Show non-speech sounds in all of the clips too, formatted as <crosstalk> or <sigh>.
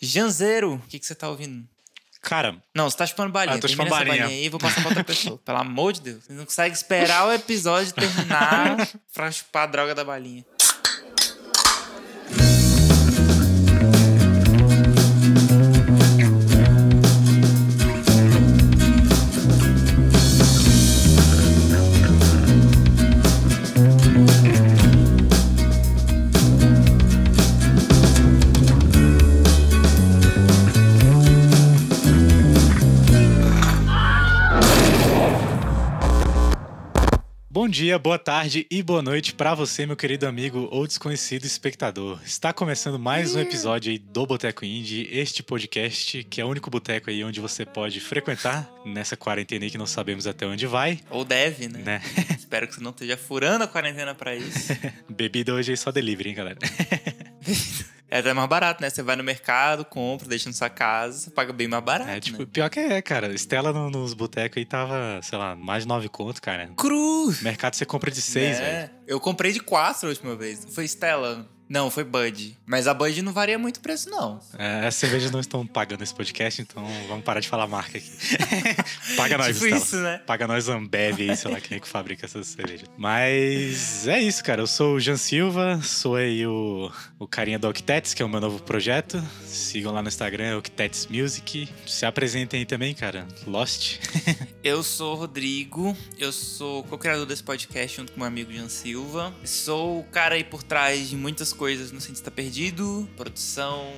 Janzeiro, o que, que você tá ouvindo? Cara, Não, você tá chupando balinha. Ah, eu tô Termina chupando balinha aí e vou passar pra outra pessoa. Pelo amor de Deus. Você não consegue esperar o episódio terminar <laughs> pra chupar a droga da balinha. Dia, boa tarde e boa noite pra você, meu querido amigo ou desconhecido espectador. Está começando mais um episódio aí do Boteco Indie, este podcast que é o único boteco aí onde você pode frequentar nessa quarentena aí que não sabemos até onde vai, Ou deve, né? né? <laughs> Espero que você não esteja furando a quarentena pra isso. <laughs> Bebida hoje é só delivery, hein, galera? <laughs> É até mais barato, né? Você vai no mercado, compra, deixa na sua casa, você paga bem mais barato. É, tipo, né? pior que é, cara. Estela no- nos botecos aí tava, sei lá, mais de nove conto, cara. Cruz! Mercado você compra de seis, É, velho. Eu comprei de quatro a última vez. Foi Stella. Não, foi Bud. Mas a Bud não varia muito o preço, não. É, as cervejas não estão pagando esse podcast, então vamos parar de falar marca aqui. <laughs> Paga nós, tipo Estela. isso, né? Paga nós Ambev aí, sei lá quem é que fabrica essas cervejas. Mas é isso, cara. Eu sou o Jean Silva, sou aí o, o carinha do Octets, que é o meu novo projeto. Sigam lá no Instagram, Octets Music. Se apresentem aí também, cara. Lost. <laughs> Eu sou o Rodrigo, eu sou co-criador desse podcast junto com meu amigo Jean Silva. Sou o cara aí por trás de muitas coisas no Cientista Perdido, produção.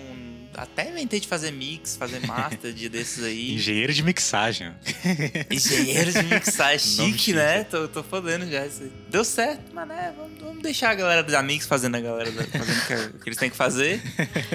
Até inventei de fazer mix, fazer master, dia <laughs> desses aí. Engenheiro de mixagem. <laughs> Engenheiro de mixagem, chique, né? Tô, tô fodendo já isso aí. Deu certo, mas né, vamos, vamos deixar a galera dos amigos fazendo a galera da- fazendo o que, eles têm que fazer.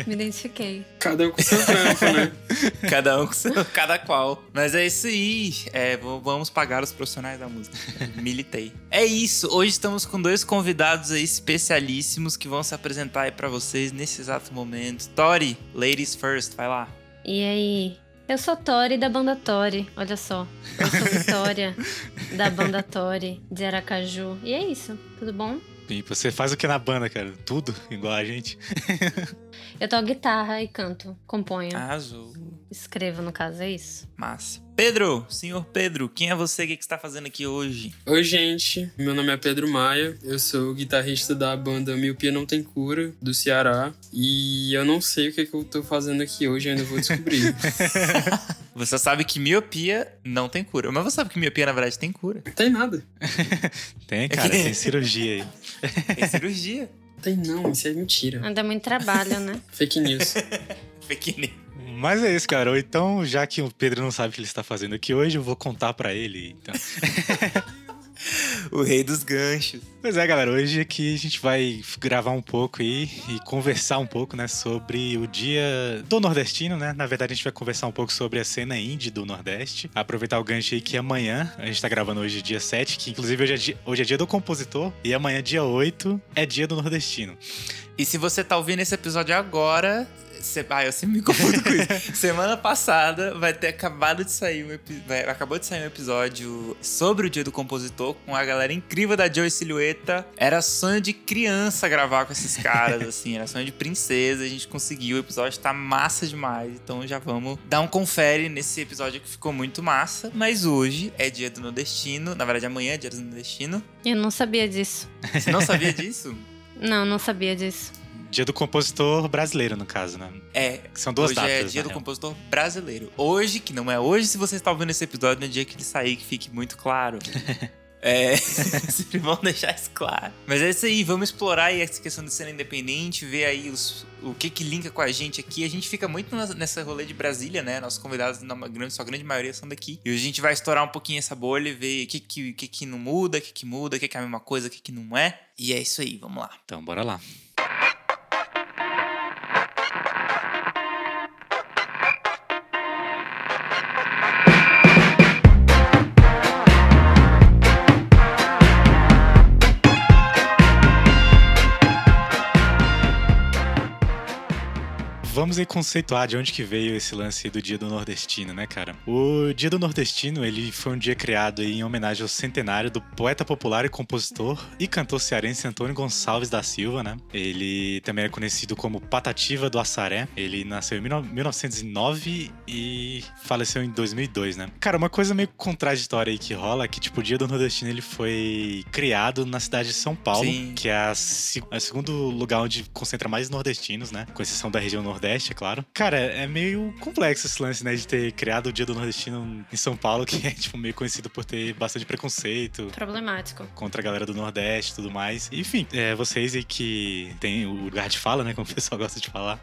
Me identifiquei. Cada um com seu trampo, né? <laughs> Cada um com seu, cada qual. Mas é isso aí. É, vamos pagar os profissionais da música. Militei. É isso. Hoje estamos com dois convidados aí especialíssimos que vão se apresentar aí pra vocês nesse exato momento. Tori, ladies first, vai lá. E aí? Eu sou Tori da banda Tori, olha só. Eu sou Vitória da banda Tori de Aracaju. E é isso, tudo bom? E você faz o que na banda, cara? Tudo igual a gente. Eu toco guitarra e canto, componho, Arrasou. Escrevo no caso, é isso. Massa. Pedro, senhor Pedro, quem é você? O que que você tá fazendo aqui hoje? Oi, gente. Meu nome é Pedro Maia. Eu sou guitarrista da banda Miopia Não Tem Cura, do Ceará. E eu não sei o que, que eu tô fazendo aqui hoje, ainda vou descobrir. <laughs> Você sabe que miopia não tem cura. Mas você sabe que miopia, na verdade, tem cura. Não tem nada. <laughs> Tem, cara, tem <laughs> cirurgia aí. Tem cirurgia. Tem não, isso é mentira. Ainda é muito trabalho, né? Fake news. Pequenininho. Mas é isso, cara. Ou então, já que o Pedro não sabe o que ele está fazendo aqui hoje, eu vou contar pra ele. Então. <laughs> O rei dos ganchos. Pois é, galera. Hoje aqui a gente vai gravar um pouco aí e conversar um pouco, né, sobre o dia do nordestino, né? Na verdade, a gente vai conversar um pouco sobre a cena indie do Nordeste. Aproveitar o gancho aí que amanhã, a gente tá gravando hoje dia 7, que inclusive hoje é dia, hoje é dia do compositor, e amanhã, dia 8, é dia do nordestino. E se você tá ouvindo esse episódio agora. Cê, ah, eu sempre me confundo com isso. <laughs> Semana passada vai ter acabado de sair um epi- acabou de sair um episódio sobre o dia do compositor com a galera incrível da Joey Silhueta. Era sonho de criança gravar com esses caras, <laughs> assim, era sonho de princesa. A gente conseguiu, o episódio tá massa demais. Então já vamos dar um confere nesse episódio que ficou muito massa. Mas hoje é dia do nordestino, na verdade amanhã é dia do nordestino. Eu não sabia disso. Você não sabia disso? <laughs> Não, não sabia disso. Dia do compositor brasileiro, no caso, né? É, são duas hoje datas. é dia do real. compositor brasileiro. Hoje, que não é hoje, se você está ouvindo esse episódio, no dia que ele sair, que fique muito claro. <laughs> É, <laughs> sempre vão deixar isso claro. Mas é isso aí, vamos explorar aí essa questão de cena independente, ver aí os, o que que linka com a gente aqui. A gente fica muito nessa rolê de Brasília, né? Nossos convidados, na grande, sua grande maioria, são daqui. E hoje a gente vai estourar um pouquinho essa bolha e ver o que que, que, que não muda, o que que muda, o que que é a mesma coisa, o que que não é. E é isso aí, vamos lá. Então, bora lá. Vamos aí conceituar de onde que veio esse lance do Dia do Nordestino, né, cara? O Dia do Nordestino, ele foi um dia criado em homenagem ao centenário do poeta popular e compositor e cantor cearense Antônio Gonçalves da Silva, né? Ele também é conhecido como Patativa do Assaré. Ele nasceu em 1909 e faleceu em 2002, né? Cara, uma coisa meio contraditória aí que rola é que, tipo, o Dia do Nordestino, ele foi criado na cidade de São Paulo, Sim. que é a, é o segundo lugar onde concentra mais nordestinos, né? Com exceção da região Nordeste, é claro. Cara, é meio complexo esse lance, né? De ter criado o Dia do Nordestino em São Paulo, <laughs> que é, tipo, meio conhecido por ter bastante preconceito. Problemático. Contra a galera do Nordeste e tudo mais. Enfim, é, vocês aí que tem o lugar de fala, né? Como o pessoal gosta de falar.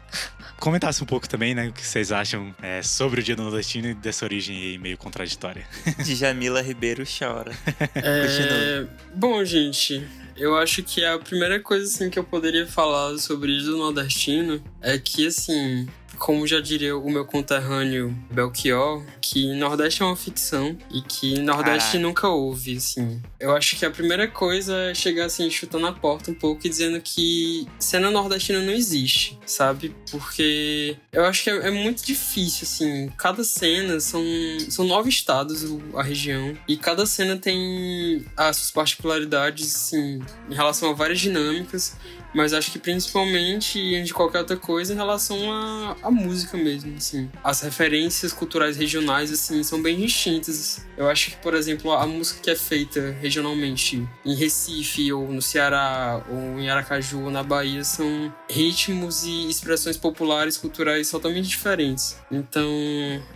Comentasse um pouco também, né? O que vocês acham é, sobre o Dia do Nordestino e dessa origem aí meio contraditória. <laughs> Djamila Ribeiro chora. É... Bom, gente, eu acho que a primeira coisa assim que eu poderia falar sobre o do nordestino é que assim, como já diria o meu conterrâneo Belchior, que Nordeste é uma ficção e que Nordeste Caraca. nunca houve, assim. Eu acho que a primeira coisa é chegar assim, chutando a porta um pouco e dizendo que cena nordestina não existe, sabe? Porque eu acho que é, é muito difícil, assim. Cada cena são, são nove estados a região e cada cena tem as suas particularidades, assim, em relação a várias dinâmicas mas acho que principalmente, de qualquer outra coisa, em relação à, à música mesmo, assim. As referências culturais regionais, assim, são bem distintas. Eu acho que, por exemplo, a música que é feita regionalmente em Recife, ou no Ceará, ou em Aracaju, ou na Bahia, são ritmos e expressões populares, culturais totalmente diferentes. Então,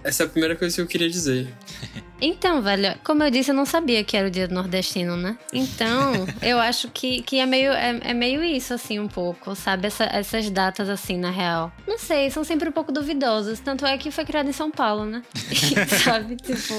essa é a primeira coisa que eu queria dizer. <laughs> Então, velho, como eu disse, eu não sabia que era o dia do nordestino, né? Então, <laughs> eu acho que, que é, meio, é, é meio isso, assim, um pouco, sabe? Essa, essas datas, assim, na real. Não sei, são sempre um pouco duvidosas. Tanto é que foi criado em São Paulo, né? <laughs> sabe? Tipo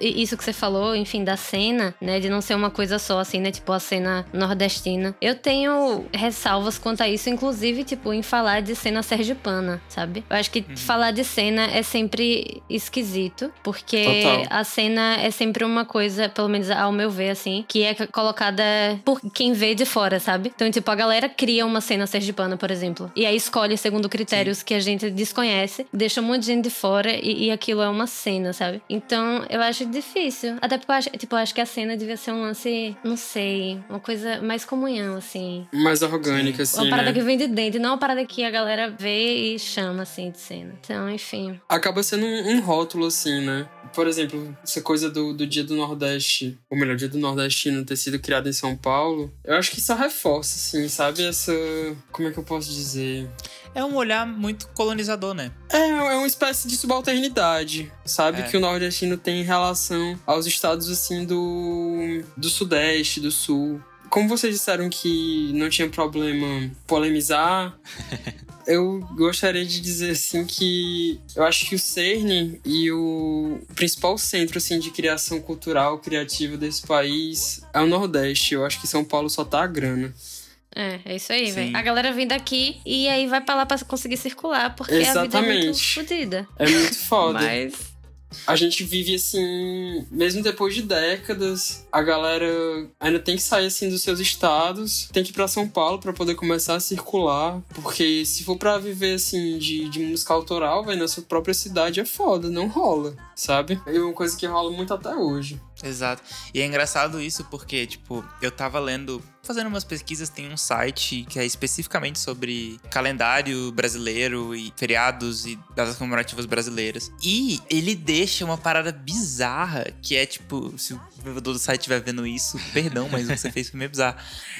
isso que você falou, enfim, da cena, né? De não ser uma coisa só, assim, né? Tipo, a cena nordestina. Eu tenho ressalvas quanto a isso, inclusive, tipo, em falar de cena sergipana, sabe? Eu acho que uhum. falar de cena é sempre esquisito, porque Total. a cena é sempre uma coisa, pelo menos ao meu ver, assim, que é colocada por quem vê de fora, sabe? Então, tipo, a galera cria uma cena sergipana, por exemplo, e aí escolhe segundo critérios Sim. que a gente desconhece, deixa um monte de gente de fora e, e aquilo é uma cena, sabe? Então, eu acho acho difícil. Até porque eu acho, tipo, eu acho que a cena devia ser um lance, não sei, uma coisa mais comunhão, assim. Mais orgânica, assim. Uma parada né? que vem de dentro, não uma parada que a galera vê e chama, assim, de cena. Então, enfim. Acaba sendo um, um rótulo, assim, né? Por exemplo, essa coisa do, do Dia do Nordeste, ou melhor, Dia do Nordestino ter sido criado em São Paulo, eu acho que só reforça, assim, sabe? Essa. Como é que eu posso dizer? É um olhar muito colonizador, né? É, é uma espécie de subalternidade, sabe? É. Que o nordestino tem em relação aos estados, assim, do, do sudeste, do sul. Como vocês disseram que não tinha problema polemizar, <laughs> eu gostaria de dizer assim que eu acho que o CERN e o principal centro assim de criação cultural criativa desse país é o Nordeste. Eu acho que São Paulo só tá a grana. É, é isso aí, velho. A galera vem daqui e aí vai pra lá pra conseguir circular, porque Exatamente. a vida é muito fodida. É muito foda. Mas a gente vive assim, mesmo depois de décadas, a galera ainda tem que sair assim dos seus estados, tem que ir para São Paulo para poder começar a circular, porque se for para viver assim de, de música autoral, vai na sua própria cidade é foda, não rola, sabe? É uma coisa que rola muito até hoje. Exato. E é engraçado isso porque, tipo, eu tava lendo fazendo umas pesquisas, tem um site que é especificamente sobre calendário brasileiro e feriados e datas comemorativas brasileiras. E ele deixa uma parada bizarra, que é tipo, se o desenvolvedor do site estiver vendo isso, perdão, mas o que você fez foi meio bizarro.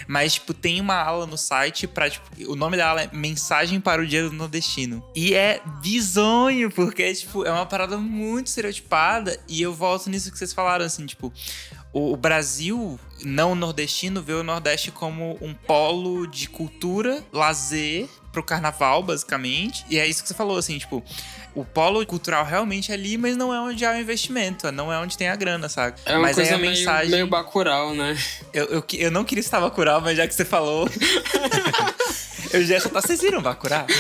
Mas, tipo, tem uma aula no site pra, tipo, o nome da aula é Mensagem para o Dia do Nordestino. E é bizonho, porque, tipo, é uma parada muito estereotipada. E eu volto nisso que vocês falaram, assim, tipo, o Brasil não nordestino vê o Nordeste como um polo de cultura, lazer pro carnaval, basicamente. E é isso que você falou, assim, tipo, o polo cultural realmente é ali, mas não é onde há o investimento, não é onde tem a grana, sabe? É uma mas coisa é a meio, mensagem... meio bacural, né? Eu, eu, eu não queria estar bacural, mas já que você falou... <laughs> eu já só tá... Vocês viram Bacurau? <laughs>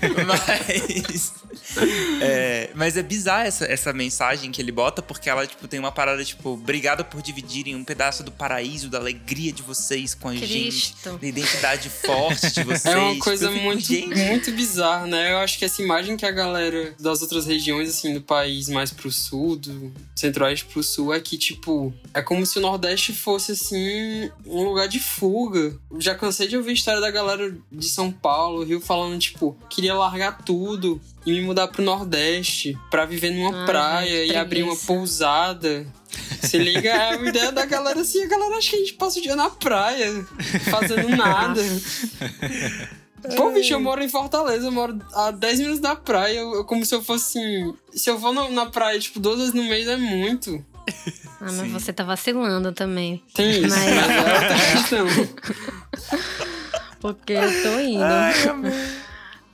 <laughs> mas... <laughs> É, mas é bizarra essa, essa mensagem que ele bota, porque ela, tipo, tem uma parada, tipo, obrigada por dividirem um pedaço do paraíso, da alegria de vocês com a Cristo. gente, da identidade forte de <laughs> vocês. É uma Tipo, coisa fico, muito, gente, muito bizarra, né? Eu acho que essa imagem que a galera das outras regiões, assim, do país mais pro sul, do centro-oeste pro sul, é que, tipo, é como se o Nordeste fosse, assim, um lugar de fuga. Já cansei de ouvir a história da galera de São Paulo, Rio, falando, tipo, queria largar tudo e me mudar pro Nordeste pra viver numa Ai, praia e abrir uma pousada. Se liga, é a ideia da galera assim, a galera acha que a gente passa o dia na praia, fazendo <laughs> nada. Pô, bicho, eu moro em Fortaleza, eu moro a 10 minutos da praia, eu, eu- como se eu fosse assim. Se eu no- na praia, tipo, duas vezes no mês é muito. Ah, mas Sim. você tá vacilando também. Tem isso, Mas- mas é outra questão. <laughs> Porque eu tô indo. Ai, amor.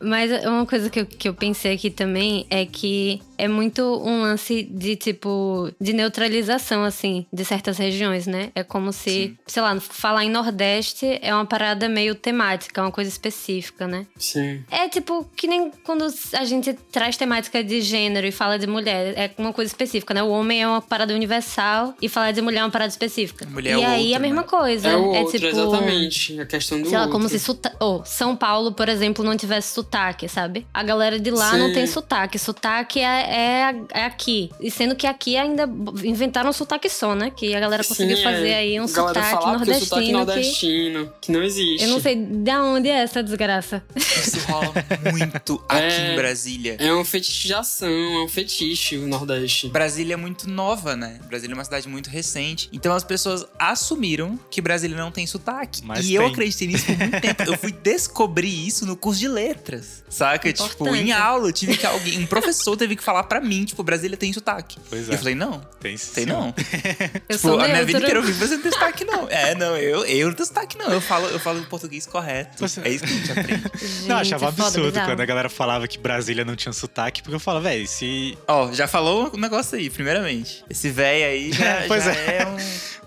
Mas uma coisa que eu, que eu pensei aqui também é que é muito um lance de, tipo, de neutralização, assim, de certas regiões, né? É como se, Sim. sei lá, falar em Nordeste é uma parada meio temática, uma coisa específica, né? Sim. É tipo que nem quando a gente traz temática de gênero e fala de mulher, é uma coisa específica, né? O homem é uma parada universal e falar de mulher é uma parada específica. Mulher e é aí outro, a mesma né? coisa. É o outro, tipo, exatamente. A questão do Sei lá, outro. como se suta... oh, São Paulo, por exemplo, não tivesse sotaque, sabe? A galera de lá não Sim. tem sotaque. Sotaque é, é, é aqui. E sendo que aqui ainda inventaram um sotaque só, né? Que a galera conseguiu Sim, fazer é. aí um sotaque fala, "Ah, porque o sotaque nordestino. que... nordestino, que não existe. Eu não sei de onde é essa desgraça. Isso rola muito <laughs> aqui É. em Brasília. É uma fetichização, é um fetiche o Nordeste. Brasília é muito nova, né? Brasília é uma cidade muito recente. Então as pessoas assumiram que Brasília não tem sotaque. Mas e eu tem. acreditei nisso por muito tempo. Eu fui descobrir isso no curso de letras. Saca? Tipo, Importante. em aula, eu tive que alguém, um professor teve que falar pra mim, tipo, Brasília tem sotaque. Pois E é. eu falei, não, Tem sim. tem não. Eu <laughs> tipo, sou a minha vida inteira eu vi, Brasília não tem sotaque, não. É, não, eu, eu não tenho sotaque, não. Eu falo, eu falo português correto. Você- É isso que a gente aprende. <laughs> Gente, Não, eu achava é foda, absurdo bizarro. quando a galera falava que Brasília não tinha sotaque, porque eu falava, velho, se Ó, já falou um negócio aí, primeiramente. Esse velho aí já, <laughs> Pois já é. é.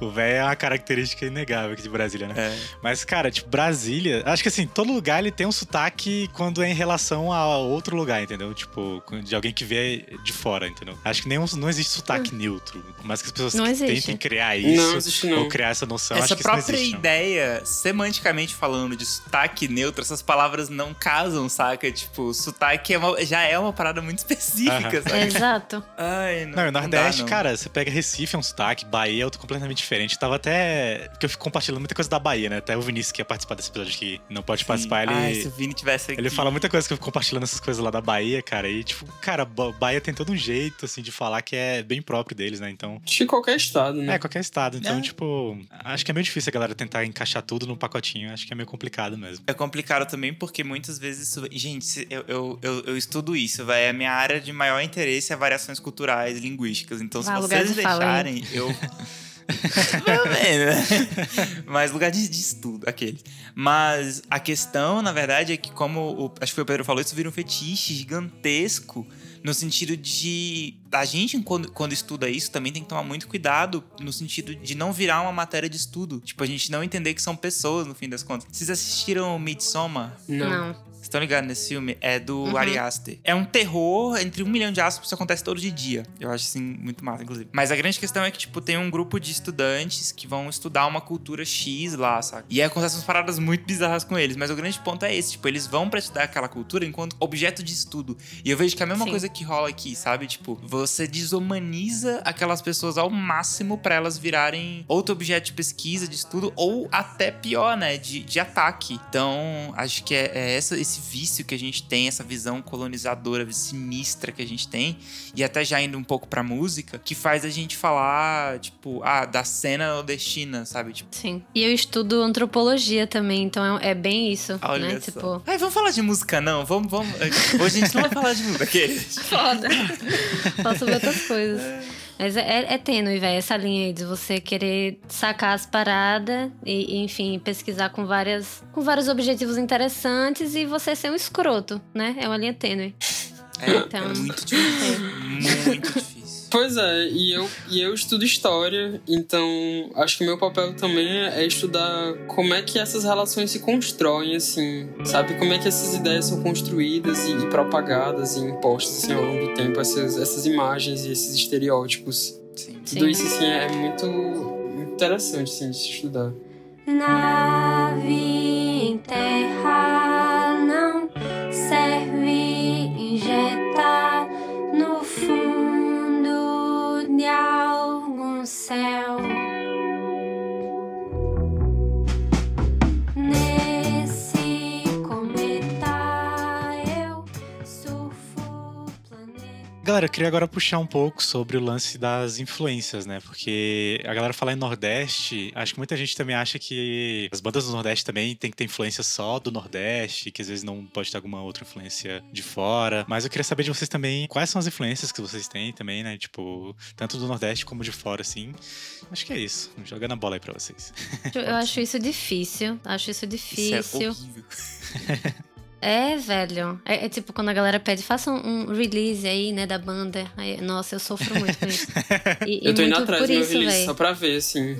um. o velho é uma característica inegável aqui de Brasília, né? É. Mas, cara, tipo, Brasília, acho que assim, todo lugar ele tem um sotaque quando é em relação a outro lugar, entendeu? Tipo, de alguém que vê de fora, entendeu? Acho que nenhum, não existe sotaque neutro. Mas que as pessoas que tentem criar isso Não existe, não. ou criar essa noção, Essa acho que isso não própria existe, não. ideia, semanticamente falando, de sotaque neutro, essas palavras não casam, saca? Tipo, sotaque é uma- já é uma parada muito específica, Aham. saca? Exato. Ai, não. Não, e Nordeste, dá, não. cara, você pega Recife, é um sotaque, Bahia é outro completamente diferente. Tava até. Porque eu fico compartilhando muita coisa da Bahia, né? Até o Vinícius que ia participar desse episódio aqui não pode participar, ele. Ai, se o Vini tivesse aqui. Ele fala muita coisa que eu fico compartilhando essas coisas lá da Bahia, cara. E, tipo, cara, Ba- Bahia tem todo um jeito, assim, de falar que é bem próprio deles, né? Então. Acho que qualquer estado, né? É, qualquer estado. Então, É. tipo, acho que é meio difícil a galera tentar encaixar tudo num pacotinho. Acho que é meio complicado mesmo. É complicado também porque muitas vezes isso. Gente, eu, eu, eu, eu estudo isso, vai. A minha área de maior interesse é variações culturais e linguísticas. Então, se Ah, vocês de fala, deixarem, eu. <laughs> Meu bem, né? Mas lugar de, de estudo, aquele. Mas a questão, na verdade, é que, como o, acho que foi o Pedro falou, isso vira um fetiche gigantesco. No sentido de. A gente, quando, quando estuda isso, também tem que tomar muito cuidado no sentido de não virar uma matéria de estudo. Tipo, a gente não entender que são pessoas, no fim das contas. Vocês assistiram Midsommar? Não. Não. Vocês estão ligados nesse filme? É do Uhum. Ari Aster. É um terror entre um milhão de aspas, isso acontece todo de dia. Eu acho, assim, muito massa, inclusive. Mas a grande questão é que, tipo, tem um grupo de estudantes que vão estudar uma cultura X lá, sabe? E aí acontecem umas paradas muito bizarras com eles. Mas o grande ponto é esse, tipo, eles vão pra estudar aquela cultura enquanto objeto de estudo. E eu vejo que é a mesma Sim. coisa que rola aqui, sabe? Tipo, você desumaniza aquelas pessoas ao máximo pra elas virarem outro objeto de pesquisa, de estudo, ou até pior, né? De, de ataque. Então, acho que é, é essa, esse vício que a gente tem, essa visão colonizadora, sinistra que a gente tem, e até já indo um pouco pra música, que faz a gente falar, tipo, ah, da cena nordestina, sabe? Tipo, Sim. E eu estudo antropologia também, então é, é bem isso, olha né? só. Tipo, Ai, vamos falar de música, não? Vamos, vamos. <laughs> Hoje a gente não vai falar de música. Aqueles. foda. <laughs> Posso ver outras <laughs> coisas. Mas é, é, é tênue, velho, essa linha aí de você querer sacar as paradas e, e, enfim, pesquisar com várias com vários objetivos interessantes e você ser um escroto, né? É uma linha tênue. É, Então, é muito difícil. Muito difícil. Pois é, e eu, e eu estudo história, então acho que meu papel também é estudar como é que essas relações se constroem, assim, sabe? Como é que essas ideias são construídas e, e propagadas e impostas, assim, ao longo do tempo, essas, essas imagens e esses estereótipos. Sim. Tudo isso, assim, é muito, muito interessante, assim, de se estudar. Nave em Galera, eu queria agora puxar um pouco sobre o lance das influências, né? Porque a galera fala em Nordeste, acho que muita gente também acha que as bandas do Nordeste também tem que ter influência só do Nordeste, que às vezes não pode ter alguma outra influência de fora. Mas eu queria saber de vocês também quais são as influências que vocês têm também, né? Tipo, tanto do Nordeste como de fora, assim. Acho que é isso. Jogando a bola aí pra vocês. Eu acho isso difícil. Acho isso Isso é difícil. horrível. <laughs> É, velho. É, é tipo quando a galera pede, faça um, um release aí, né, da banda. Aí, nossa, eu sofro muito com isso. <laughs> E, eu tô indo atrás do meu isso, release velho. só pra ver, assim.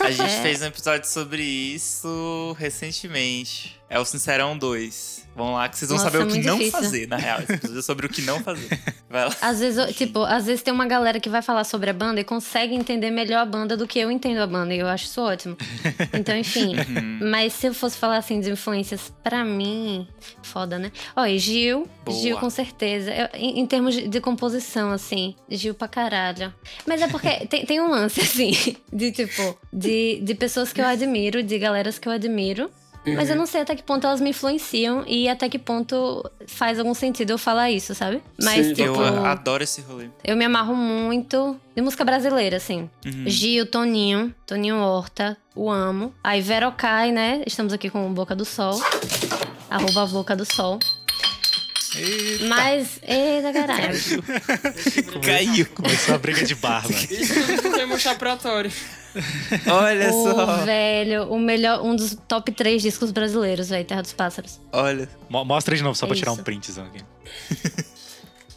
A gente É. fez um episódio sobre isso recentemente. É o Sincerão 2. Vão lá que vocês vão Nossa, saber é o que não difícil. fazer, na real. É sobre o que não fazer. Vai lá. Às vezes, tipo, às vezes tem uma galera que vai falar sobre a banda e consegue entender melhor a banda do que eu entendo a banda, e eu acho isso ótimo. Então, enfim. <laughs> Uhum. Mas se eu fosse falar assim de influências pra mim, foda, né? Ó, e Gil, Boa. Gil com certeza. Eu- em, em termos de, de composição, assim, Gil pra caralho. Mas é porque <laughs> tem, tem um lance, assim, de tipo, de, de pessoas que eu admiro, de galeras que eu admiro. Mas eu não sei até que ponto elas me influenciam e até que ponto faz algum sentido eu falar isso, sabe? Mas, Sim, tipo, Eu adoro esse rolê. eu me amarro muito de música brasileira, assim. Uhum. Gil, Toninho, Toninho Horta, o amo. Aí Verocai, né? Estamos aqui com o Boca do Sol. Arroba Boca do Sol. Eita, Mas, eita caralho. Caiu. Começou a briga de barba. <laughs> Isso tudo chapéu Olha Ô, só. velho, o melhor, um dos top 3 discos brasileiros, velho, Terra dos Pássaros. Olha. Mo- Mostra de novo, só pra tirar um isso. printzão aqui.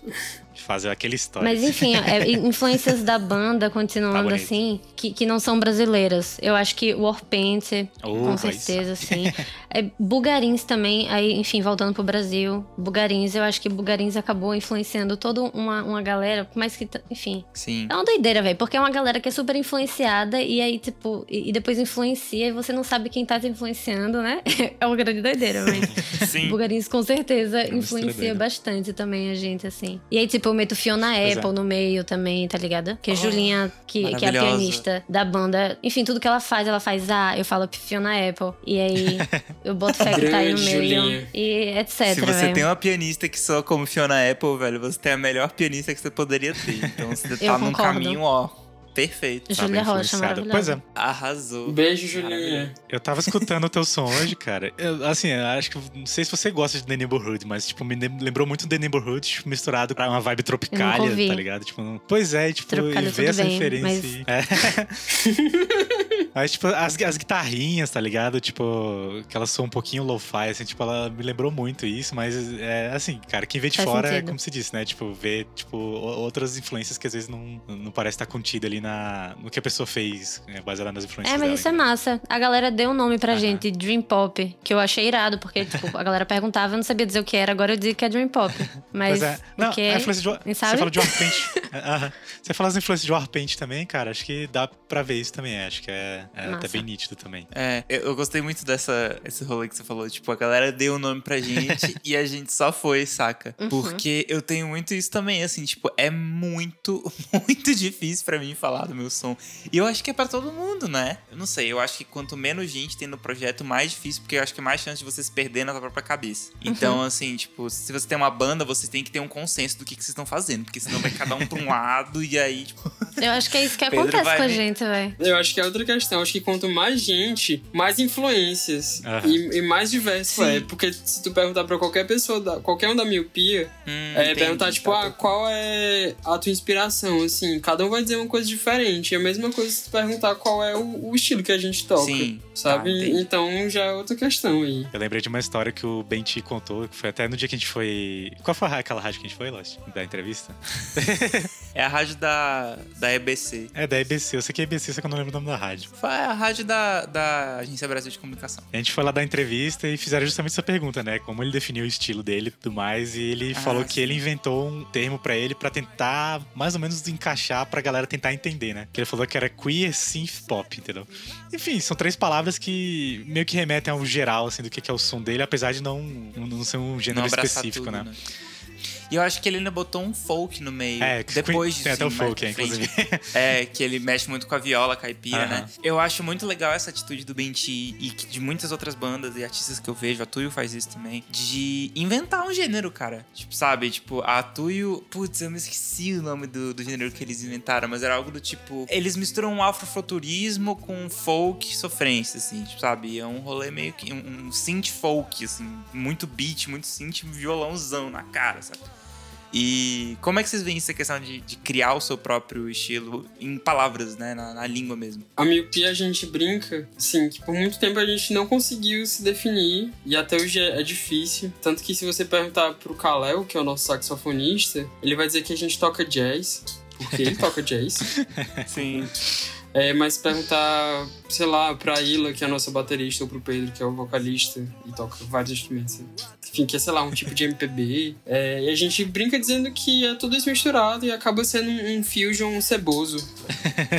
<laughs> Fazer aquele story. Mas enfim, <laughs> é, influências da banda, Tá continuando bonito. assim, que, que não são brasileiras. Eu acho que Warpaint, Oh, com certeza, sim. <laughs> É, Bugarins também, aí, enfim, voltando pro Brasil. Bugarins, eu acho que Bugarins acabou influenciando toda uma, uma galera, mas que, enfim. Sim. É uma doideira, velho, porque é uma galera que é super influenciada e aí, tipo, e, e depois influencia e você não sabe quem tá te influenciando, né? <laughs> É uma grande doideira, mas. Sim. Bugarins com certeza mistura influencia bastante também a gente, assim. E aí, tipo, eu meto Fiona é. Apple no meio também, tá ligado? Que é Oh, Julinha, que, que é a pianista da banda. Enfim, tudo que ela faz, ela faz, ah, eu falo Fiona Apple. E aí, <laughs> eu boto fé que tá aí no meio. Julinha. E etc, Se você velho. tem uma pianista que soa como Fiona Apple, velho, você tem a melhor pianista que você poderia ter. Então você <laughs> tá Eu num concordo. caminho, ó, perfeito. Tá Júlia bem Rocha, maravilhosa. Pois é. Arrasou. Beijo, Julinha. Eu tava escutando o teu som hoje, cara. Eu, assim, eu acho que. Não sei se você gosta de The Neighborhood, mas, tipo, me lem- lembrou muito The Neighborhood tipo, misturado com uma vibe tropicália, ouvi. tá ligado? Tipo, não- pois é, tipo, e ver tudo essa bem, referência. mas- É. <laughs> mas, tipo, as, as guitarrinhas, tá ligado? Tipo, que elas são um pouquinho lo-fi, assim, tipo, ela me lembrou muito isso, mas, é assim, cara, quem vê de Faz fora é sentido. como se disse, né? Tipo, ver, tipo, outras influências que às vezes não, não parece estar contida ali na, no que a pessoa fez, né, baseada nas influências É, mas dela, isso é entendeu? massa. A galera deu um nome pra Aham. gente, Dream Pop, que eu achei irado, porque, <laughs> tipo, a galera perguntava, eu não sabia dizer o que era, agora eu digo que é Dream Pop. Mas Pois é. Não, o que a influência de, War- Nem você fala de Warpaint. <laughs> Aham. Você fala as influências de Warpaint também, cara, acho que dá pra ver isso também. Acho que é, é até Massa. bem nítido também. É, eu, eu gostei muito dessa esse rolê que você falou. Tipo, a galera deu o nome pra gente <laughs> e a gente só foi, saca? Uhum. Porque eu tenho muito isso também, assim, tipo, é muito, <laughs> muito difícil pra mim falar do meu som. E eu acho que é pra todo mundo, né? Eu não sei, eu acho que quanto menos gente tem no projeto, mais difícil, porque eu acho que é mais chance de você se perder na sua própria cabeça. Então, assim, tipo, se você tem uma banda, você tem que ter um consenso do que, que vocês estão fazendo, porque senão vai cada um pra um lado e aí, tipo. Eu acho que é isso que <laughs> Pedro acontece com a gente, velho. Eu acho que é outra questão. Acho que quanto mais gente, mais influências Aham. e, e mais diverso Sim. é. Porque se tu perguntar pra qualquer pessoa, da, qualquer um da miopia, Hum, é entendi, perguntar, tipo, tá, ah, qual é a tua inspiração, assim. Cada um vai dizer uma coisa diferente. E a mesma coisa se tu perguntar qual é o, o estilo que a gente toca. Sim, Sabe? tá, entendi. então já é outra questão aí. Eu lembrei de uma história que o Benti contou, que foi até no dia que a gente foi. Qual foi aquela rádio que a gente foi, Lost? Da entrevista? <laughs> É a rádio da, da EBC. É, da EBC. Eu sei que é EBC, só que eu não lembro o nome da rádio. Foi a rádio da, da Agência Brasil de Comunicação. A gente foi lá dar entrevista e fizeram justamente essa pergunta, né? Como ele definiu o estilo dele e tudo mais. E ele Ah, falou que sim. ele inventou um termo pra ele pra tentar, mais ou menos, encaixar pra galera tentar entender, né? Que ele falou que era queer synth pop, entendeu? Enfim, são três palavras que meio que remetem ao geral, assim, do que que é o som dele, apesar de não, não ser um gênero específico, tudo, né? E eu acho que ele ainda botou um folk no meio. É, que depois tem disso. até o folk, é, inclusive. <laughs> É, que ele mexe muito com a viola caipira, né? Eu acho muito legal essa atitude do Benti e de muitas outras bandas e artistas que eu vejo, a Tuyo faz isso também, de inventar um gênero, cara. Tipo, sabe? Tipo, a Tuyo. Putz, eu me esqueci o nome do, do gênero que eles inventaram, mas era algo do tipo. Eles misturam um afrofuturismo com folk sofrência, assim, tipo, sabe? É um rolê meio que. Um, um synth folk, assim, muito beat, muito synth, violãozão na cara, sabe? E como é que vocês veem essa questão de, de criar o seu próprio estilo em palavras, né? Na, na língua mesmo. A miopia a gente brinca, assim, que por muito tempo a gente não conseguiu se definir e até hoje é, é difícil. Tanto que se você perguntar pro Kalel, que é o nosso saxofonista, ele vai dizer que a gente toca jazz, porque ele toca <laughs> jazz. Sim. É, mas perguntar, sei lá, pra Ila, que é a nossa baterista, ou pro Pedro, que é o vocalista e toca vários instrumentos. Enfim, que é, sei lá, um tipo de MPB. É, e a gente brinca dizendo que é tudo isso misturado e acaba sendo um, um fusion ceboso,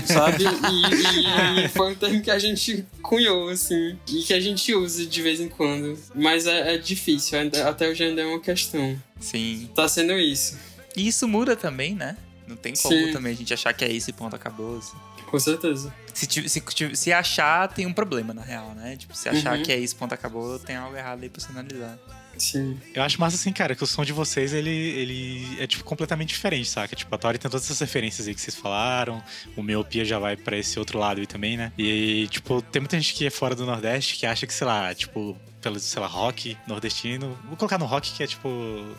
sabe? <laughs> E, e- e foi um termo que a gente cunhou, assim, e que a gente usa de vez em quando. Mas é, é difícil, até hoje ainda é uma questão. Sim. Tá sendo isso, E isso muda também, né? Não tem como Sim. também a gente achar que é isso e ponto, acabou. assim. com certeza. Se, se, se achar, tem um problema, na real, né? Tipo, se achar Uhum. que é isso, ponto, acabou, tem algo errado aí pra você analisar. Sim. Eu acho massa assim, cara, que o som de vocês, ele, ele é, tipo, completamente diferente, saca? Tipo, a Tori tem todas essas referências aí que vocês falaram, o Miopia já vai pra esse outro lado aí também, né? E, tipo, tem muita gente que é fora do Nordeste que acha que, sei lá, tipo, pelo, sei lá, rock nordestino, vou colocar no rock que é, tipo...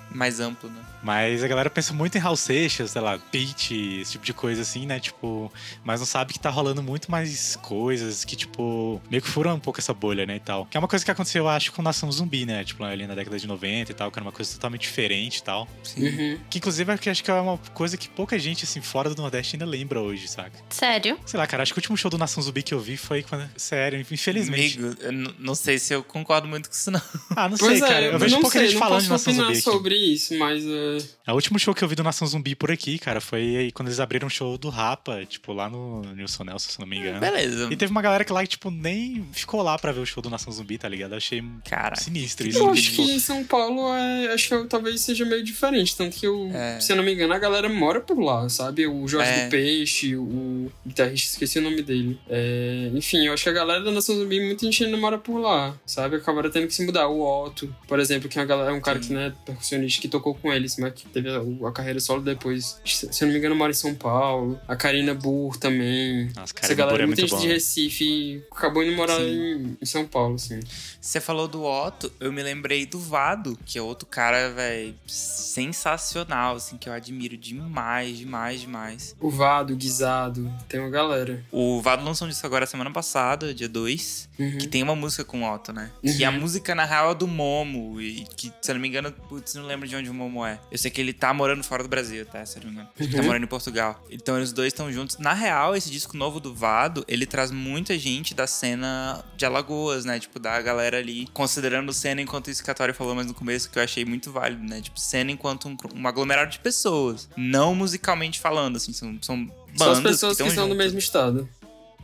Mais amplo, né? Mas a galera pensa muito em Raul Seixas, sei lá, Pitch, esse tipo de coisa assim, né? Tipo, mas não sabe que tá rolando muito mais coisas que, tipo, meio que furam um pouco essa bolha, né? E tal. Que é uma coisa que aconteceu, eu acho, com Nação Zumbi, né? Tipo, ali na década de 90 e tal, que era uma coisa totalmente diferente e tal. Sim. Uhum. Que inclusive eu acho que é uma coisa que pouca gente, assim, fora do Nordeste ainda lembra hoje, saca? Sério? Sei lá, cara, acho que o último show do Nação Zumbi que eu vi foi quando. Sério, infelizmente. Amigo, não sei se eu concordo muito com isso, não. Ah, não Pois sei, é, cara. Eu vejo não pouca sei, gente não falando de Nação Zumbi aqui. sobre isso, mas é, O último show que eu vi do Nação Zumbi por aqui, cara, foi aí quando eles abriram o show do Rapa, tipo, lá no Nilson Nelson, se não me engano. Beleza. E teve uma galera que lá, tipo, nem ficou lá pra ver o show do Nação Zumbi, tá ligado? Eu achei Cara. sinistro isso. Eu acho que em São Paulo é, acho que talvez seja meio diferente. Tanto que, eu, É. se eu não me engano, a galera mora por lá, sabe? O Jorge É. do Peixe, o guitarrista, esqueci o nome dele. É, enfim, eu acho que a galera da Nação Zumbi, muita gente ainda mora por lá, sabe? Acabaram tendo que se mudar. O Otto, por exemplo, que é, galera, é um cara Sim. que, né, percussionista, que tocou com eles, mas que teve a, a carreira solo depois. Se eu não me engano, mora em São Paulo. A Karina Burr também. Nossa, Essa galera, é muita muito gente bom. de né? Recife acabou indo morar em, em São Paulo, assim. Você falou do Otto, eu me lembrei do Vado, que é outro cara, velho, sensacional, assim, que eu admiro demais, demais, demais. O Vado, o Guisado, tem uma galera. O Vado lançou um disco agora semana passada, dia 2, Uhum. que tem uma música com o Otto, né? E a Uhum. Música, na real, é do Momo, e que, se eu não me engano, putz, não lembro de onde o Momo é. Eu sei que ele tá morando fora do Brasil, tá? Se eu não me engano. Ele tá Uhum. morando em Portugal. Então, eles dois estão juntos. Na real, esse disco novo do Vado, ele traz muita gente da cena de Alagoas, né? Tipo, da galera ali, considerando cena enquanto isso que a Tori falou mais no começo, que eu achei muito válido, né? Tipo, cena enquanto um, um aglomerado de pessoas. Não musicalmente falando, assim, são, são bandas São as pessoas que, que, são do mesmo estado.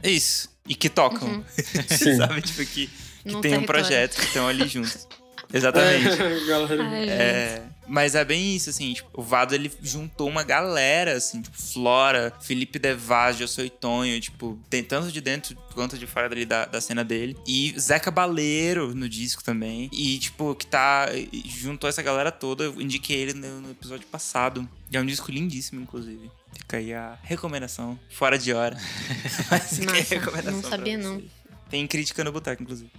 Isso. E que tocam. Uhum. <laughs> Sabe? Tipo, que, que Num tem um projeto, que estão ali juntos. <laughs> Exatamente. É. <laughs> Ai. É, Mas é bem isso, assim, tipo, o Vado ele juntou uma galera, assim, tipo, Flora, Felipe Devaz, Josué Tonho, tipo, tem tanto de dentro quanto de fora dali da, da cena dele. E Zeca Baleiro no disco também. E, tipo, que tá. Juntou essa galera toda. Eu indiquei ele no, no episódio passado. E é um disco lindíssimo, inclusive. Fica aí a recomendação. Fora de hora. <laughs> Mas Nossa, recomendação não sabia não. você. Tem crítica no boteco, inclusive.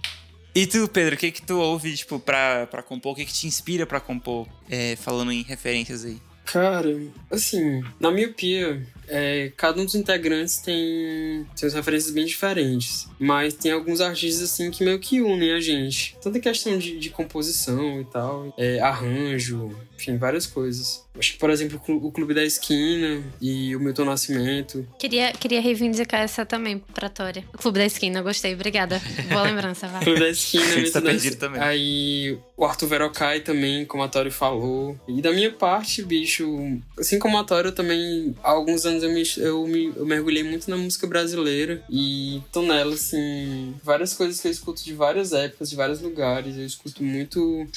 E tu, Pedro, o que que tu ouve, tipo, pra, pra compor? O que que te inspira pra compor? É, falando em referências aí. Cara, assim, na miopia, é, cada um dos integrantes tem suas referências bem diferentes. Mas tem alguns artistas, assim, que meio que unem a gente. Em questão de, de composição e tal, é, arranjo, enfim, várias coisas. Acho que, por exemplo, o Clu- o Clube da Esquina e o Milton Nascimento. Queria, queria reivindicar essa também pra Tória. O Clube da Esquina, gostei, obrigada. Boa lembrança, vai. <laughs> Clube da Esquina, Milton tá Nas- perdido também. Aí o Arthur Verocai também, como a Tori falou. E da minha parte, bicho, assim como a Tori, eu também, há alguns anos eu me, eu me eu mergulhei muito na música brasileira. E tô nela, assim, várias coisas que eu escuto de várias épocas, de vários lugares. Eu escuto muito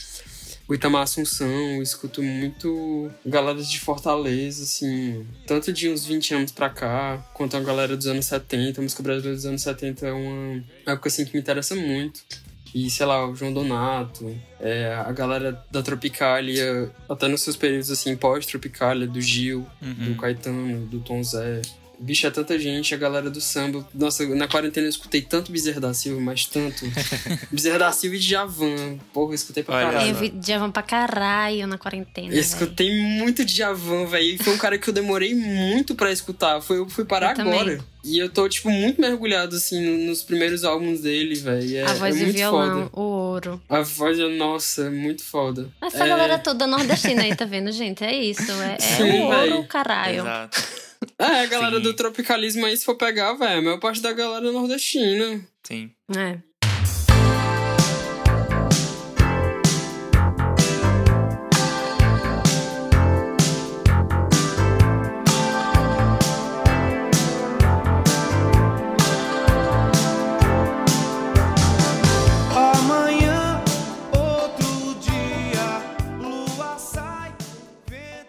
o Itamar Assunção, eu escuto muito galera de Fortaleza, assim, tanto de uns 20 anos pra cá, quanto a galera dos anos 70. A música brasileira dos anos 70 é uma época, assim, que me interessa muito. E, sei lá, o João Donato, é, a galera da Tropicália, até nos seus períodos, assim, pós-Tropicália, do Gil, do Uhum. Caetano, do Tom Zé. Bicho, é tanta gente, a galera do samba. Nossa, na quarentena eu escutei tanto Bezerra da Silva, mas tanto. <laughs> Bezerra da Silva e Djavan. Porra, eu escutei pra Olha caralho. Eu vi Djavan pra caralho na quarentena. Eu escutei muito Djavan, velho. E foi um cara que eu demorei muito pra escutar. Foi, eu fui parar Eu também. agora. E eu tô, tipo, muito mergulhado, assim, no- nos primeiros álbuns dele, velho. É, A voz é e o muito violão, foda. o ouro. A voz é, nossa, é muito foda. Essa É, galera toda nordestina aí, tá vendo, gente? É isso. É, é Sim, o ouro, véi. caralho. Exato. É, a galera Sim. do tropicalismo aí, se for pegar, velho, a maior parte da galera é nordestina. Sim. É.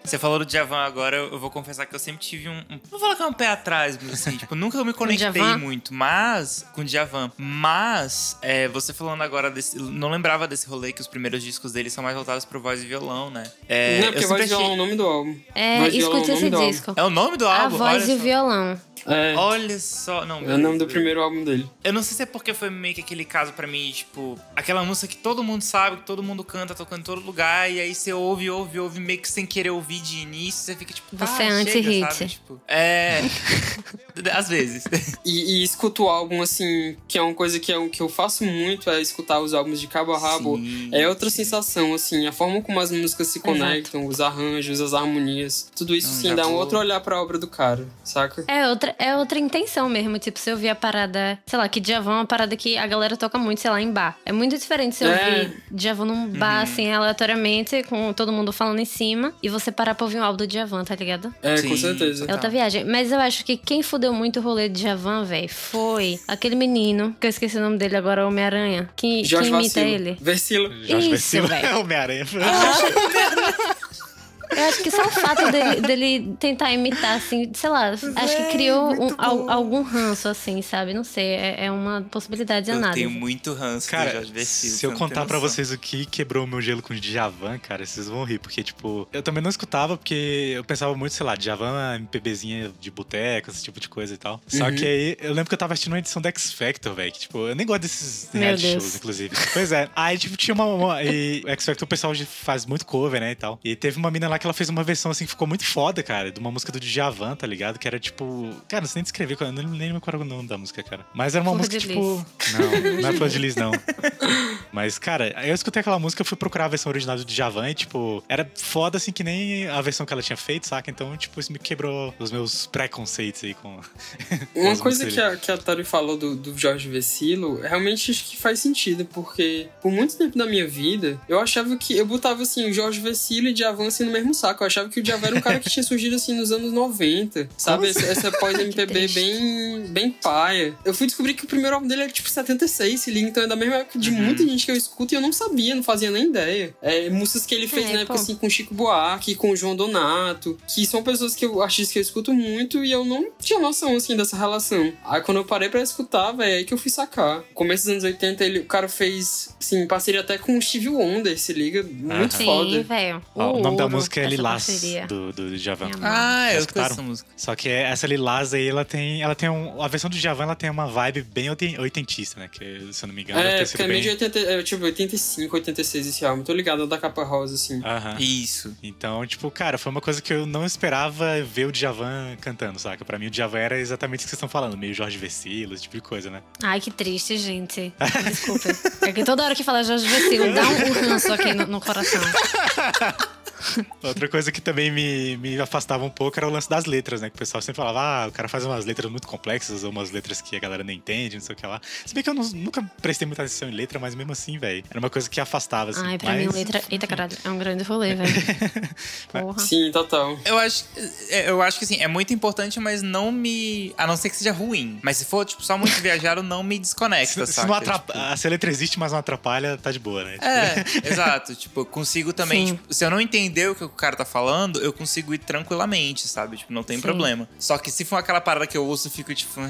Você falou do Djavan agora, eu vou confessar que eu sempre tive um. um- não vou falar que é um pé atrás, mas assim, <laughs> tipo, nunca me conectei muito, mas. Com o Djavan. Mas, é, você falando agora desse. Não lembrava desse rolê que os primeiros discos dele são mais voltados pro voz e violão, né? É, Não, porque voz e violão é achei- o nome do álbum. É, Voz e violão escute é o esse nome do álbum. disco. É o nome do A álbum? voz olha e o só. violão. É, Olha só, não. é o nome do primeiro álbum dele. Eu não sei se é porque foi meio que aquele caso pra mim, tipo, aquela música que todo mundo sabe, que todo mundo canta, tocando em todo lugar, e aí você ouve, ouve, ouve, meio que sem querer ouvir de início, você fica tipo, Você ah, é anti-hit. Tipo, é. <laughs> Às vezes. E, e escuto o álbum, assim, que é uma coisa que, é, que eu faço muito, é escutar os álbuns de cabo a rabo. Sim, É outra sensação, assim, a forma como as músicas se conectam, os arranjos, as harmonias, tudo isso, Não, assim, já dá um outro olhar pra obra do cara, saca? É outra, é outra intenção mesmo. Tipo, se eu ouvir a parada, sei lá, que Djavan é uma parada que a galera toca muito, sei lá, em bar. É muito diferente se eu É. ouvir Djavan num bar, assim, aleatoriamente, com todo mundo falando em cima, e você parar pra ouvir um álbum do Djavan, tá ligado? É, com Sim. certeza. É outra viagem. Mas eu acho que quem fudeu muito o rolê de Djavan, velho, foi aquele menino, que eu esqueci o nome dele agora, o Homem-Aranha, que, que Jorge imita Vacilo. ele. Versilo. Jorge Isso, velho. é Homem-Aranha. <laughs> Eu acho que só o fato dele, dele tentar imitar, assim, sei lá, acho que criou um- al- algum ranço, assim, sabe? Não sei, é, é uma possibilidade de eu análise. tenho muito ranço do Cara, Jorge Versilo. se eu contar pra noção. vocês o que quebrou o meu gelo com o Djavan, cara, vocês vão rir. Porque, tipo, eu também não escutava porque eu pensava muito, sei lá, Djavan, MPBzinha de boteco, esse tipo de coisa e tal. Só Uhum. que aí, eu lembro que eu tava assistindo uma edição da X Factor, velho. Que, tipo, eu nem gosto desses reality shows, inclusive. pois é. Aí, tipo, tinha uma... uma e o X Factor, o pessoal faz muito cover, né, e tal. E teve uma mina lá que ela fez uma versão, assim, que ficou muito foda, cara, de uma música do Djavan, tá ligado? Que era, tipo... Cara, não sei nem descrever, eu nem nem lembro qual era o nome da música, cara. Mas era uma Flor música, de tipo... Não, não é Flor de Lis, não. <laughs> Mas, cara, eu escutei aquela música, eu fui procurar a versão original do Djavan e, tipo, era foda assim que nem a versão que ela tinha feito, saca? Então, tipo, isso me quebrou os meus preconceitos aí com. <laughs> Uma coisa que a, que a Tori falou do, do Jorge Vecilo, realmente acho que faz sentido, porque por muito tempo da minha vida, eu achava que eu botava assim, o Jorge Vecilo e Djavan assim, no mesmo saco. Eu achava que o Djavan era um cara que tinha surgido assim nos anos 90. Sabe? Essa, essa pós-MPB <laughs> bem, bem paia. Eu fui descobrir que o primeiro álbum dele é tipo 76, se liga. Então é da mesma época de muita gente que eu escuto e eu não sabia, não fazia nem ideia. É, músicas que ele fez É, na época pô. assim com Chico Buarque, com o João Donato, que são pessoas que eu, artistas que eu escuto muito e eu não tinha noção assim dessa relação. Aí quando eu parei pra escutar, velho, é aí que eu fui sacar. Começo dos anos 80, ele, o cara fez, assim, parceria até com o Steve Wonder, se liga. Muito. Sim, foda. velho. Ó, o nome da ouro música é Lilás, parceria. do, do Djavan. Minha Ah, eu escutaram? conheço essa música. Só que essa Lilás aí, ela tem, ela tem um, a versão do Djavan, ela tem uma vibe bem oiten- oitentista, né? Que, se eu não me engano, É, porque sido é meio de bem... 80, é, tipo 85, 86 esse álbum. Tô ligado, é da capa rosa, assim. Aham. Isso. Então, tipo, cara, foi uma coisa que eu não esperava ver o Djavan cantando, saca? Pra mim, o Djavan era exatamente o que vocês estão falando, meio Jorge Vecilo, esse tipo de coisa, né? Ai, que triste, gente. <laughs> Desculpa. É que toda hora que fala Jorge Vecilo, dá um ranço aqui no, no coração. <laughs> <laughs> Outra coisa que também me, me afastava um pouco era o lance das letras, né? Que o pessoal sempre falava, ah, o cara faz umas letras muito complexas, ou umas letras que a galera não entende, não sei o que lá. Se bem que eu não- nunca prestei muita atenção em letra, mas mesmo assim, velho, era uma coisa que afastava, assim. Ai, pra mas... mim, letra. Eita, caralho, é um grande rolê, <laughs> velho. Porra. Sim, total. Eu acho, é, eu acho que assim, é muito importante, mas não me. A não ser que seja ruim. Mas se for, tipo, só muito viajado, não me desconecta, Se, se não atrapa... Tipo, Se a letra existe, mas não atrapalha, tá de boa, né? É, <laughs> exato. Tipo, consigo também. Tipo, se eu não entender o que o cara tá falando, eu consigo ir tranquilamente, sabe? Tipo, não tem Sim. problema. Só que se for aquela parada que eu ouço, eu fico, tipo.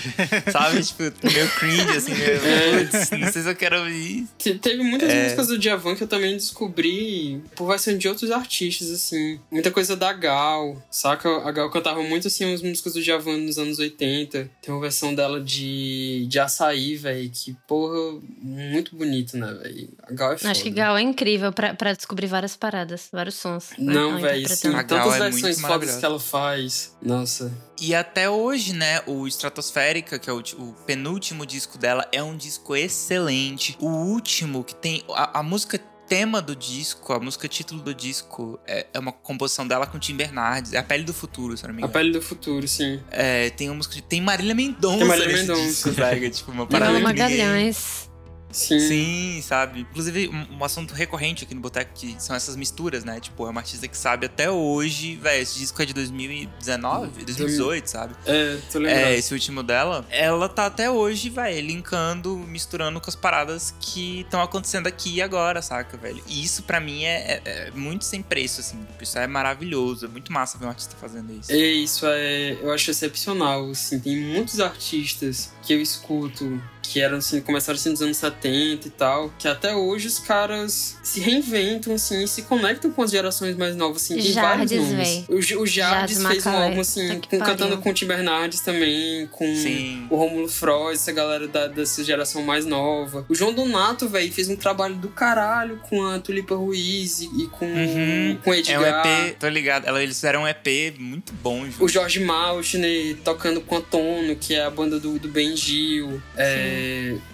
<laughs> sabe? Tipo, meio cringe, assim, meio. <laughs> Putz, não sei se eu quero ouvir. Te- Teve muitas É. músicas do Djavan que eu também descobri por versão de outros artistas, assim. Muita coisa da Gal, saca? A Gal cantava muito, assim, as músicas do Djavan nos anos 80. Tem uma versão dela de, de Açaí, velho, que, porra, muito bonito, né, velho? A Gal é foda. Acho que Gal é incrível pra, pra descobrir várias paradas, vários sons. Não, velho, sim. A Tantas é versões fodas maravilhosa. que ela faz. Nossa. E até hoje, né, o Estratosférica, que é o, o penúltimo disco dela, é um disco excelente. O último, que tem. A, a música tema do disco, a música título do disco, é, é uma composição dela com Tim Bernardes. É A Pele do Futuro, se eu não me A engano. Pele do Futuro, sim. É, tem uma música. de- Tem Marília Mendonça Tem Marília Mendonça. disco, sabe? Tipo, uma parada ninguém- Magalhães. Sim. Sim, sabe? Inclusive, um, um assunto recorrente aqui no Boteco que são essas misturas, né? Tipo, é uma artista que sabe até hoje, velho, esse disco é de 2019, 2018, sabe? É, tô lembrando. É, esse último dela, ela tá até hoje, velho, linkando, misturando com as paradas que estão acontecendo aqui e agora, saca, velho? E isso pra mim é, é- é muito sem preço, assim. Isso é maravilhoso, é muito massa ver um artista fazendo isso. É isso, é, eu acho excepcional, assim, tem muitos artistas que eu escuto que eram assim, começaram assim nos anos 70 e tal, que até hoje os caras se reinventam assim, e se conectam com as gerações mais novas assim, tem vários nomes. O, o Jardes Jardes fez um álbum assim, com- cantando com o Tim Bernardes também, com Sim. o Rômulo Freud, essa galera da, dessa geração mais nova. O João Donato, velho, fez um trabalho do caralho com a Tulipa Ruiz e, e com, Uhum. com o É Edgar. um EP, tô ligado. Eles fizeram um EP muito bom, junto. O Jorge Maltner tocando com a Tono, que é a banda do, do Ben Gil. É...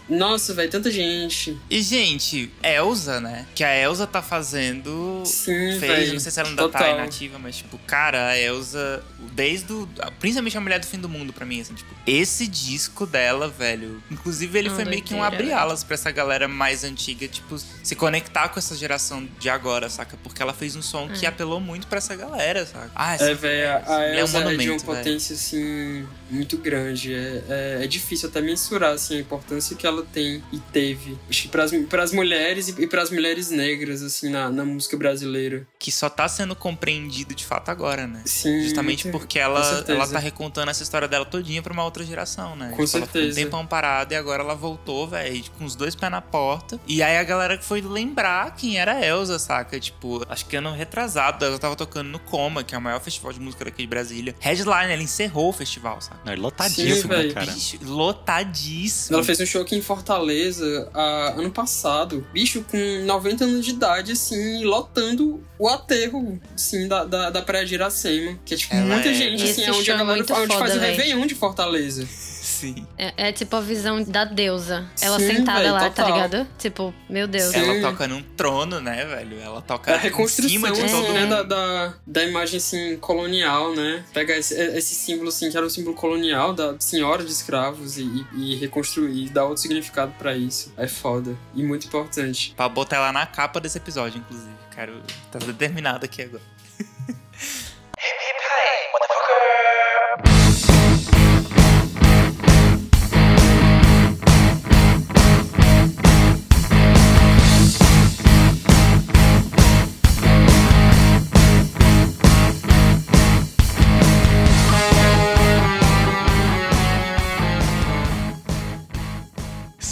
Nossa, velho, tanta gente. E, gente, Elsa, né? Que a Elsa tá fazendo. Sim, fez, velho. não sei se ela ainda tá Total. inativa, mas, tipo, cara, a Elsa, desde o. Principalmente a Mulher do Fim do Mundo, pra mim, assim, tipo, esse disco dela, velho. Inclusive, ele Uma foi meio que um doideira, abrir-alas pra essa galera mais antiga, tipo, se conectar com essa geração de agora, saca? Porque ela fez um som que É. apelou muito pra essa galera, saca? Ah, É, essa velho, a essa mulher Elsa é de uma monumento, potência, assim, muito grande. É, é, é difícil até mensurar, assim, a importância que ela tem e teve. Acho que pras, pras mulheres e, e pras mulheres negras, assim, na, na música brasileira. Que só tá sendo compreendido de fato agora, né? Sim. Justamente porque ela, certeza. ela tá recontando essa história dela todinha pra uma outra geração, né? Com Tipo, Ela ficou um certeza. tempão parada e agora ela voltou, velho, com os dois pés na porta. E aí a galera que foi lembrar quem era a Elsa, saca? Tipo, acho que ano retrasado, ela tava tocando no Coma, que é o maior festival de música daqui de Brasília. Headline, ela encerrou o festival, saca? Não, é lotadíssimo, Sim, né, cara? Bicho, lotadíssimo. Ela fez um show aqui em Fortaleza ah, ano passado. Bicho, com 90 anos de idade, assim, lotando o aterro, assim, da, da, da Praia de Iracema. Que é, tipo, Ela muita é- gente, Esse assim, é onde a é galera onde faz foda, o véi. Réveillon de Fortaleza. Sim. É, é tipo a visão da deusa. Ela Sim, sentada véi, lá, tá total. ligado? Tipo, meu Deus. Sim. Ela toca num trono, né, velho? Ela toca É a em cima de assim, todo né, mundo. da, da, da imagem, assim, colonial, né? Pegar esse, esse símbolo, assim, que era um símbolo colonial da senhora de escravos e, e, e reconstruir, dar outro significado pra isso. É foda. E muito importante. Pra botar ela na capa desse episódio, inclusive. Quero. Tá determinado aqui agora.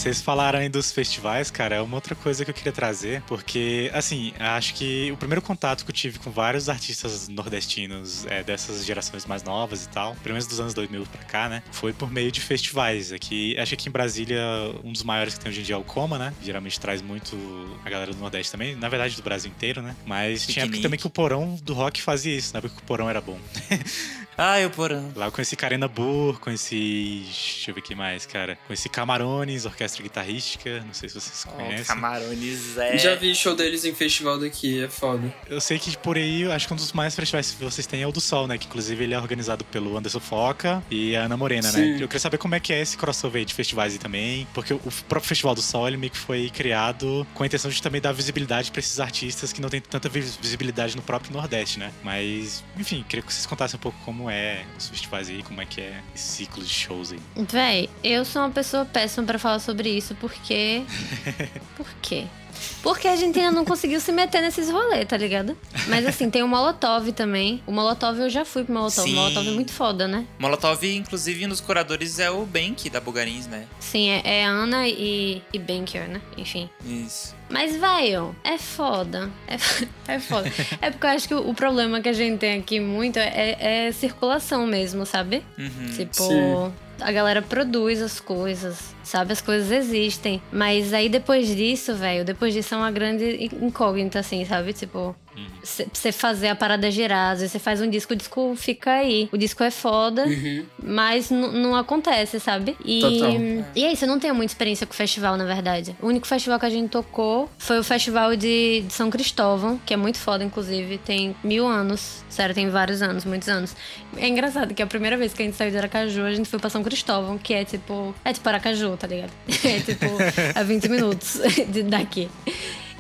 Vocês falaram aí dos festivais, cara, é uma outra coisa que eu queria trazer, porque, assim, acho que o primeiro contato que eu tive com vários artistas nordestinos é, dessas gerações mais novas e tal, pelo menos dos anos 2000 pra cá, né, foi por meio de festivais. Aqui, acho que aqui em Brasília, um dos maiores que tem hoje em dia é o Coma, né, geralmente traz muito a galera do Nordeste também, na verdade do Brasil inteiro, né, mas tinha época Piquenique. também que o Porão do rock fazia isso, na época que o Porão era bom. <laughs> Ai, o porão. Lá eu conheci Karina Burr, conheci. Deixa eu ver quem mais, cara. Conheci Camarones, orquestra guitarrística. Não sei se vocês Oh, conhecem. Camarones é. Já vi show deles em festival daqui, é foda. Eu sei que por aí, eu acho que um dos mais festivais que vocês têm é o do Sol, né? Que inclusive ele é organizado pelo Anderson Foca e a Ana Morena, né? Sim. Eu queria saber como é que é esse crossover de festivais aí também. Porque o próprio Festival do Sol, ele meio que foi criado com a intenção de também dar visibilidade pra esses artistas que não têm tanta vis- visibilidade no próprio Nordeste, né? Mas, enfim, queria que vocês contassem um pouco como é os festivais aí, como é que é esse ciclo de shows aí. Véi, eu sou uma pessoa péssima pra falar sobre isso, porque. <laughs> Por quê? Porque a gente ainda não conseguiu se meter nesses rolês, tá ligado? Mas assim, tem o Molotov também. O Molotov eu já fui pro Molotov. Sim. O Molotov é muito foda, né? Molotov, inclusive, um dos curadores é o Bank da Bugarins, né? Sim, é, é Ana e, e Banker, né? Enfim. Isso. Mas, velho, é foda. É, <laughs> é foda. <laughs> É porque eu acho que o, o problema que a gente tem aqui muito é, é circulação mesmo, sabe? Uhum. Tipo, Sim. A galera produz as coisas, sabe? As coisas existem. Mas aí depois disso, velho, depois disso é uma grande incógnita, assim, sabe? Tipo, você fazer a parada girar, às vezes você faz um disco, o disco fica aí. O disco é foda, Uhum. mas não acontece, sabe? E, Total. e é isso, eu não tenho muita experiência com festival, na verdade. O único festival que a gente tocou foi o festival de, de São Cristóvão, que é muito foda, inclusive. Tem mil anos. Sério, tem vários anos, muitos anos. É engraçado que a primeira vez que a gente saiu de Aracaju, a gente foi pra São Cristóvão, que é tipo. É tipo Aracaju, tá ligado? <laughs> É tipo a 20 minutos <laughs> daqui.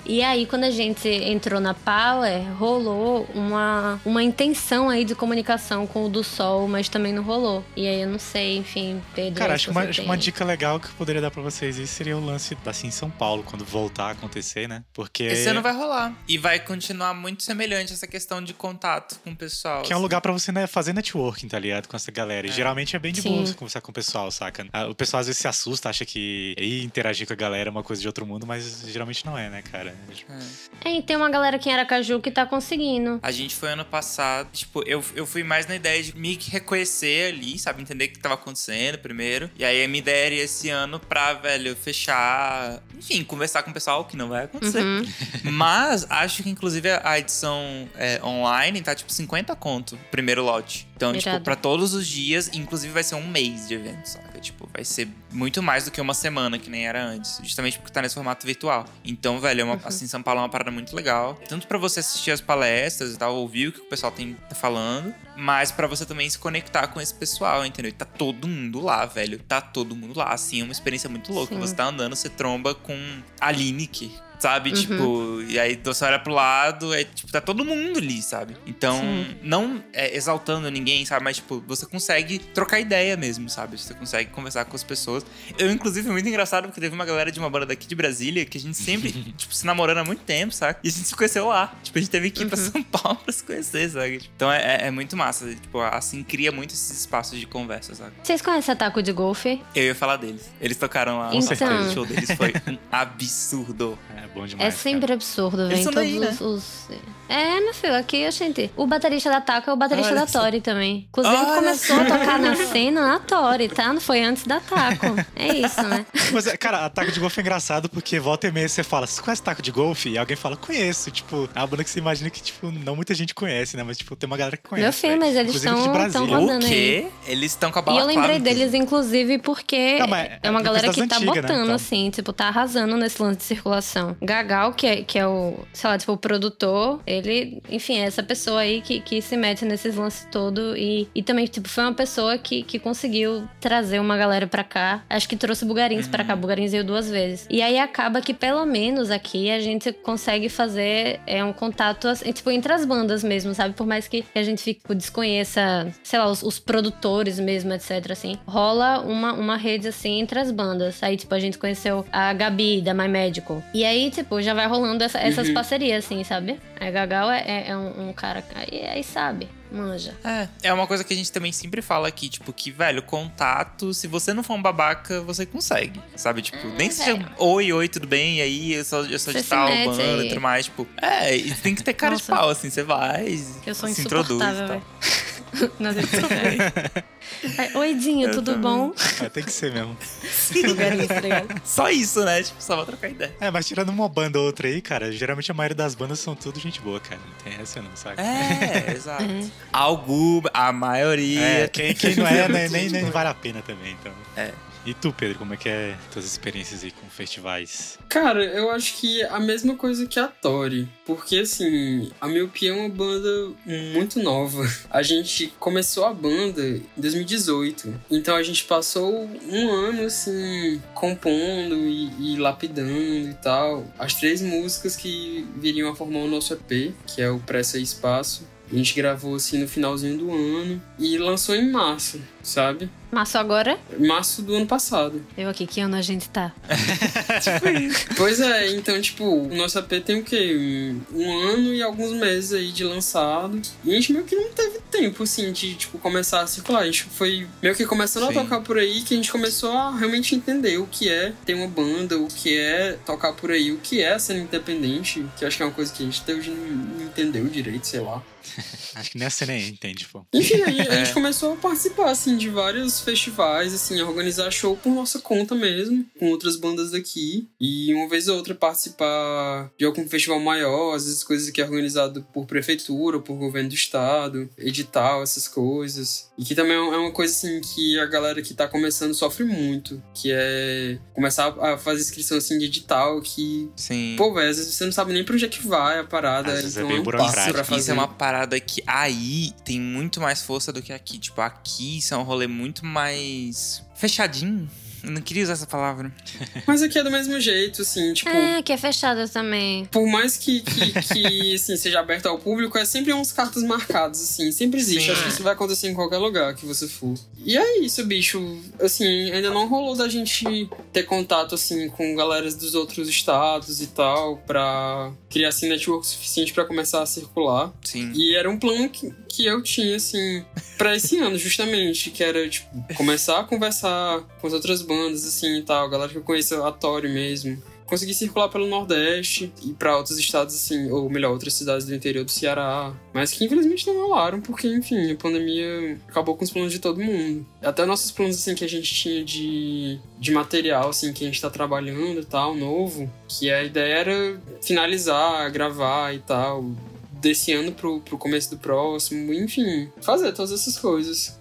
E aí, quando a gente entrou na Power, rolou uma, uma intenção aí de comunicação com o do Sol, mas também não rolou. E aí eu não sei, enfim, Pedro. Cara, acho que, uma, acho uma dica legal que eu poderia dar pra vocês aí seria o lance assim em São Paulo, quando voltar a acontecer, né? Porque. Esse ano vai rolar. E vai continuar muito semelhante essa questão de contato com o pessoal. Que é um assim. lugar pra você né, fazer networking, tá ligado? Com essa galera. E geralmente é bem de Sim. boa você conversar com o pessoal, saca? Ah, O pessoal às vezes se assusta, acha que ir interagir com a galera é uma coisa de outro mundo, mas geralmente não é, né, cara? É, e tem uma galera aqui em Aracaju que tá conseguindo. A gente foi ano passado, tipo, eu, eu fui mais na ideia de me reconhecer ali, sabe? Entender o que tava acontecendo primeiro. E aí a minha ideia era esse ano pra, velho, fechar. Enfim, conversar com o pessoal, que não vai acontecer. Uhum. <laughs> Mas acho que, inclusive, a edição é, online tá tipo 50 conto, primeiro lote. Então, tipo, Irado. pra todos os dias, inclusive vai ser um mês de evento, Tipo, vai ser muito mais do que uma semana, que nem era antes. Justamente porque tá nesse formato virtual. Então, velho, é uma, assim, São Paulo é uma parada muito legal. Tanto pra você assistir as palestras e tal, ouvir o que o pessoal tem, tá falando, mas pra você também se conectar com esse pessoal, entendeu? E tá todo mundo lá, velho. Tá todo mundo lá. Assim, é uma experiência muito louca. Sim. Você tá andando, você tromba com a Lineker. Sabe? Uhum. Tipo, e aí você olha pro lado, é tipo, tá todo mundo ali, sabe? Então, Sim. não é, exaltando ninguém, sabe? Mas, tipo, você consegue trocar ideia mesmo, sabe? Você consegue conversar com as pessoas. Eu, inclusive, muito engraçado porque teve uma galera de uma banda daqui de Brasília que a gente sempre, <laughs> tipo, se namorando há muito tempo, sabe? E a gente se conheceu lá. Tipo, a gente teve que ir pra Uhum. São Paulo pra se conhecer, sabe? Então é, é- é muito massa. Tipo, assim, cria muito esses espaços de conversa, sabe? Vocês conhecem a Taco de Golfe? Eu ia falar deles. Eles tocaram lá. Certeza. o show deles foi um absurdo. É bom demais. É sempre absurdo, Eles vem são todos daí, né? os, É, meu filho, aqui a gente. O baterista da Taco é o baterista Olha da. Tori também. Inclusive, Olha começou a tocar na cena na Tori, tá? Não foi antes da Taco. É isso, né? <laughs> Mas, é, cara, a taco de golfe é engraçado porque volta e meia você fala, você conhece taco de golfe? E alguém fala, conheço. Tipo, é uma banda que você imagina que, tipo, não muita gente conhece, né? Mas, tipo, tem uma galera que conhece. Meu filho, velho. Mas eles Inclusive de tão- Brasília. tão rodando. O aí. Eles estão com a E eu balaclava. lembrei deles, inclusive, porque Não, é é uma galera que tá antigas, né? botando, Então. assim, tipo, tá arrasando nesse lance de circulação. Gagal, que é, que é o, sei lá, tipo, o produtor, ele, enfim, é essa pessoa aí que, que se mete nesses lances todo e, e também, tipo, foi uma pessoa que, que conseguiu trazer uma galera pra cá. Acho que trouxe Bugarins pra cá, Bugarins veio duas vezes. E aí acaba que, pelo menos aqui, a gente consegue fazer é, um contato, assim, tipo, entre as bandas mesmo, sabe? Por mais que a gente fique, tipo, desconheça, sei lá, os, os produtores mesmo, etc, assim. Rola uma, uma rede, assim, entre as bandas. Aí, tipo, a gente conheceu a Gabi, da My Medical. E aí, tipo, já vai rolando essa- essas Uhum. parcerias, assim, sabe? A Gagal é, é- é um, um cara... Aí, aí sabe. Manja. É, é uma coisa que a gente também sempre fala aqui, tipo, que, velho, contato, se você não for um babaca, você consegue, sabe? Tipo, É, nem que seja velho. oi, oi, tudo bem, e aí eu sou, eu sou Você de tal banda e tudo mais, tipo, é, tem que ter cara de Nossa. pau, assim, você vai, Eu sou se introduz e tal. Nas redes sociais. Aí, Oi, Dinho, Eu tudo também. bom? É, tem que ser mesmo. <laughs> Só isso, né? Tipo, só pra trocar ideia. É, mas tirando uma banda ou outra aí, cara, geralmente a maioria das bandas são tudo gente boa, cara. Não tem essa não, sabe? É, <laughs> exato. Alguma, a maioria. É, quem, quem não é, <laughs> né, nem, nem vale a pena também, então. É. E tu, Pedro, como é que é tuas experiências aí com festivais? Cara, eu acho que a mesma coisa que a Tori. Porque, assim, a Miopia é uma banda muito nova. <laughs> A gente começou a banda em 2018. Então a gente passou um ano, assim, compondo e, e lapidando e tal. As três músicas que viriam a formar o nosso EP, que é o Pressa e Espaço. A gente gravou, assim, no finalzinho do ano. E lançou em março, sabe? Março agora? Março do ano passado. Eu aqui, que ano a gente tá? <laughs> Pois é, então, tipo, o nosso EP tem o quê? Um, um ano e alguns meses aí de lançado. E a gente meio que não teve tempo, assim, de, tipo, começar a circular. A gente foi meio que começando Sim. a tocar por aí que a gente começou a realmente entender o que é ter uma banda, o que é tocar por aí, o que é ser independente, que acho que é uma coisa que a gente até hoje não, não entendeu direito, sei lá. <laughs> Acho que nem a cena aí entende, pô. Enfim, aí a É. gente começou a participar, assim, de vários festivais, assim, a organizar show por nossa conta mesmo, com outras bandas daqui. E uma vez ou outra participar de algum festival maior, às vezes coisas que é organizado por prefeitura, por governo do estado, edital, essas coisas. E que também é uma coisa, assim, que a galera que tá começando sofre muito, que é começar a fazer inscrição, assim, de edital, que... Sim. Pô, velho, às vezes você não sabe nem pra onde é que vai a parada, Às vezes é então bem um passo burocrático. pra fazer. Isso é uma parada que aí tem muito mais força do que aqui. Tipo, aqui isso é um rolê muito mais fechadinho. Eu não queria usar essa palavra. Mas aqui é do mesmo jeito, assim, tipo... É, que é fechada também. Por mais que, que, que, <laughs> assim, seja aberto ao público, é sempre uns cartas marcadas, assim. Sempre existe. Sim. Acho que isso vai acontecer em qualquer lugar que você for. E é isso, bicho. Assim, ainda não rolou da gente ter contato, assim, com galeras dos outros estados e tal, pra criar, assim, network suficiente pra começar a circular. Sim. E era um plano que, que eu tinha, assim, pra esse ano, justamente. Que era, tipo, começar a conversar com as outras bandas, assim, e tal. Galera que eu conheço, a Tori mesmo. Consegui circular pelo Nordeste e pra outros estados, assim, ou melhor, outras cidades do interior do Ceará. Mas que infelizmente não rolaram, porque, enfim, a pandemia acabou com os planos de todo mundo. Até nossos planos, assim, que a gente tinha de, de material, assim, que a gente tá trabalhando e tal, novo, que a ideia era finalizar, gravar e tal desse ano pro, pro começo do próximo, enfim, fazer todas essas coisas.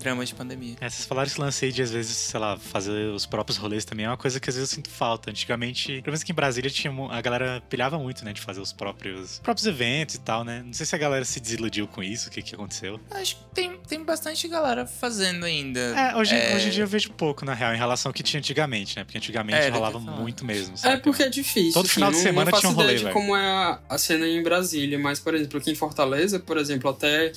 Drama de pandemia. É, vocês falaram esse lance aí de, às vezes, sei lá, fazer os próprios rolês também é uma coisa que às vezes eu sinto falta. Antigamente, pelo menos aqui em Brasília, tinha, a galera pilhava muito, né, de fazer os próprios, próprios eventos e tal, né? Não sei se a galera se desiludiu com isso, o que que aconteceu. Acho que tem, tem bastante galera fazendo ainda. É, hoje, É. hoje em dia eu vejo pouco, na real, em relação ao que tinha antigamente, né? Porque antigamente É, rolava muito mesmo, É sabe? porque é difícil. Todo assim, final de semana não faço tinha um rolê, ideia de velho. como é a, a cena em Brasília, mas, por exemplo, aqui em Fortaleza, por exemplo, até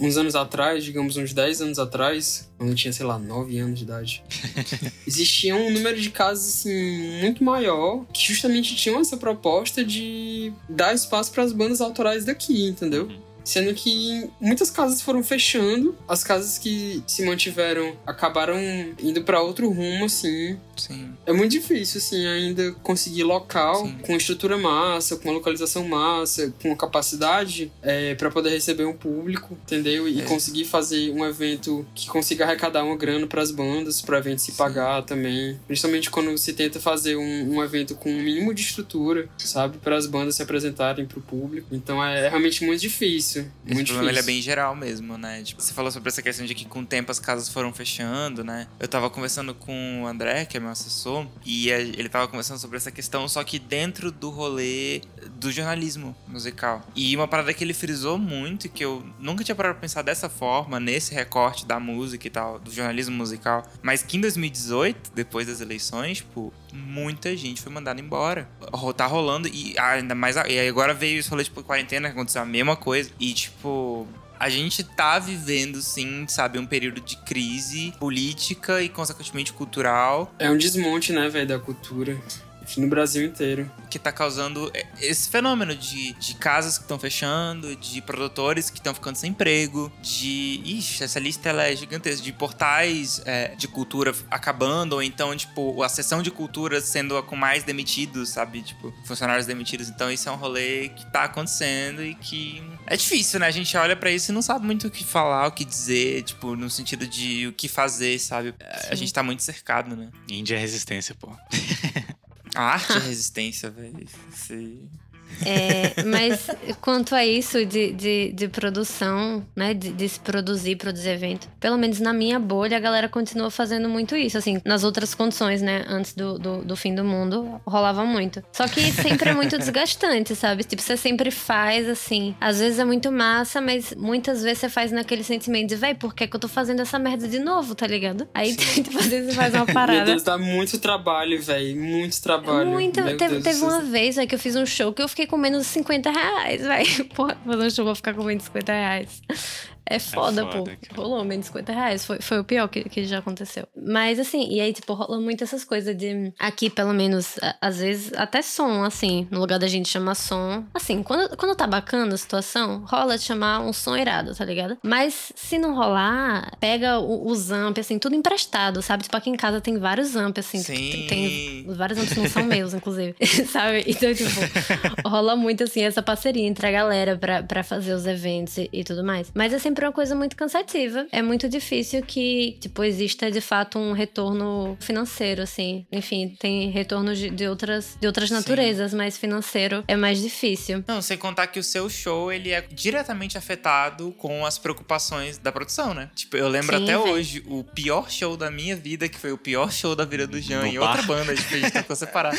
uns anos atrás, digamos uns 10 anos atrás, quando eu tinha, sei lá, 9 anos de idade, <laughs> existia um número de casas, assim, muito maior, que justamente tinham essa proposta de dar espaço para as bandas autorais daqui, entendeu? Uhum. Sendo que muitas casas foram fechando, as casas que se mantiveram acabaram indo para outro rumo, assim. Sim. É muito difícil, assim, ainda conseguir local Sim. com estrutura massa, com uma localização massa, com capacidade é, para poder receber um público, entendeu? E É. conseguir fazer um evento que consiga arrecadar uma grana para as bandas, para o evento se Sim. pagar também. Principalmente quando se tenta fazer um, um evento com um mínimo de estrutura, sabe? Para as bandas se apresentarem para o público. Então é, é realmente muito difícil. Esse muito problema é difícil. bem geral mesmo, né? Tipo, você falou sobre essa questão de que com o tempo as casas foram fechando, né? Eu tava conversando com o André, que é meu assessor, e ele tava conversando sobre essa questão, só que dentro do rolê do jornalismo musical. E uma parada que ele frisou muito, que eu nunca tinha parado pra pensar dessa forma, nesse recorte da música e tal, do jornalismo musical, mas que em 2018, depois das eleições, tipo, muita gente foi mandada embora. Tá rolando, e ainda mais. E agora veio esse rolê, tipo, quarentena, que aconteceu a mesma coisa. E, tipo. A gente tá vivendo, sim, sabe, um período de crise política e, consequentemente, cultural. É um desmonte, né, velho, da cultura. No Brasil inteiro. que tá causando esse fenômeno de, de casas que estão fechando, de produtores que estão ficando sem emprego, de. Ixi, essa lista ela é gigantesca. De portais é, de cultura acabando, ou então, tipo, a sessão de cultura sendo a com mais demitidos, sabe? Tipo, funcionários demitidos. Então, isso é um rolê que tá acontecendo e que. É difícil, né? A gente olha pra isso e não sabe muito o que falar, o que dizer, tipo, no sentido de o que fazer, sabe? A gente tá muito cercado, né? Índia é resistência, pô. <laughs> A arte é resistência, velho. Esse- É, mas quanto a isso de, de, de produção, né? De, de se produzir, produzir evento, pelo menos na minha bolha, a galera continua fazendo muito isso. Assim, nas outras condições, né? Antes do, do, do fim do mundo, rolava muito. Só que sempre é muito desgastante, sabe? Tipo, você sempre faz assim. Às vezes é muito massa, mas muitas vezes você faz naquele sentimento de, véi, por que, que eu tô fazendo essa merda de novo, tá ligado? Aí, tipo, <laughs> às vezes você faz uma Meu parada. Deus, dá muito trabalho, velho. Muito trabalho. Muito. Meu Teve, uma vez véio, que eu fiz um show que eu fiquei com menos de 50 reais, velho. Porra, um show pra ficar com menos de 50 reais. É foda, pô. foda, cara. Rolou menos de 50 reais. Foi, foi o pior que, que já aconteceu. Mas assim, e aí, tipo, rola muito essas coisas de. Aqui, pelo menos, a- às vezes, até som, assim. No lugar da gente chamar som. Assim, quando, quando tá bacana a situação, rola de chamar um som irado, tá ligado? Mas se não rolar, pega o- os amp, assim, tudo emprestado, sabe? Tipo, aqui em casa tem vários amp, assim. Sim. Tem, tem os vários amps não são meus, inclusive. <laughs> sabe? Então, tipo, rola muito, assim, essa parceria entre a galera pra, pra fazer os eventos e, e tudo mais. Mas é sempre uma coisa muito cansativa. É muito difícil que, tipo, exista de fato um retorno financeiro, assim. Enfim, tem retornos de, de outras, de outras Sim. naturezas, mas financeiro é mais difícil. Não, sem contar que o seu show, ele é diretamente afetado com as preocupações da produção, né? Tipo, eu lembro Sim, até hoje, o pior show da minha vida, que foi o pior show da vida do Jean No em outra banda, tipo, a gente tentou <laughs> separar.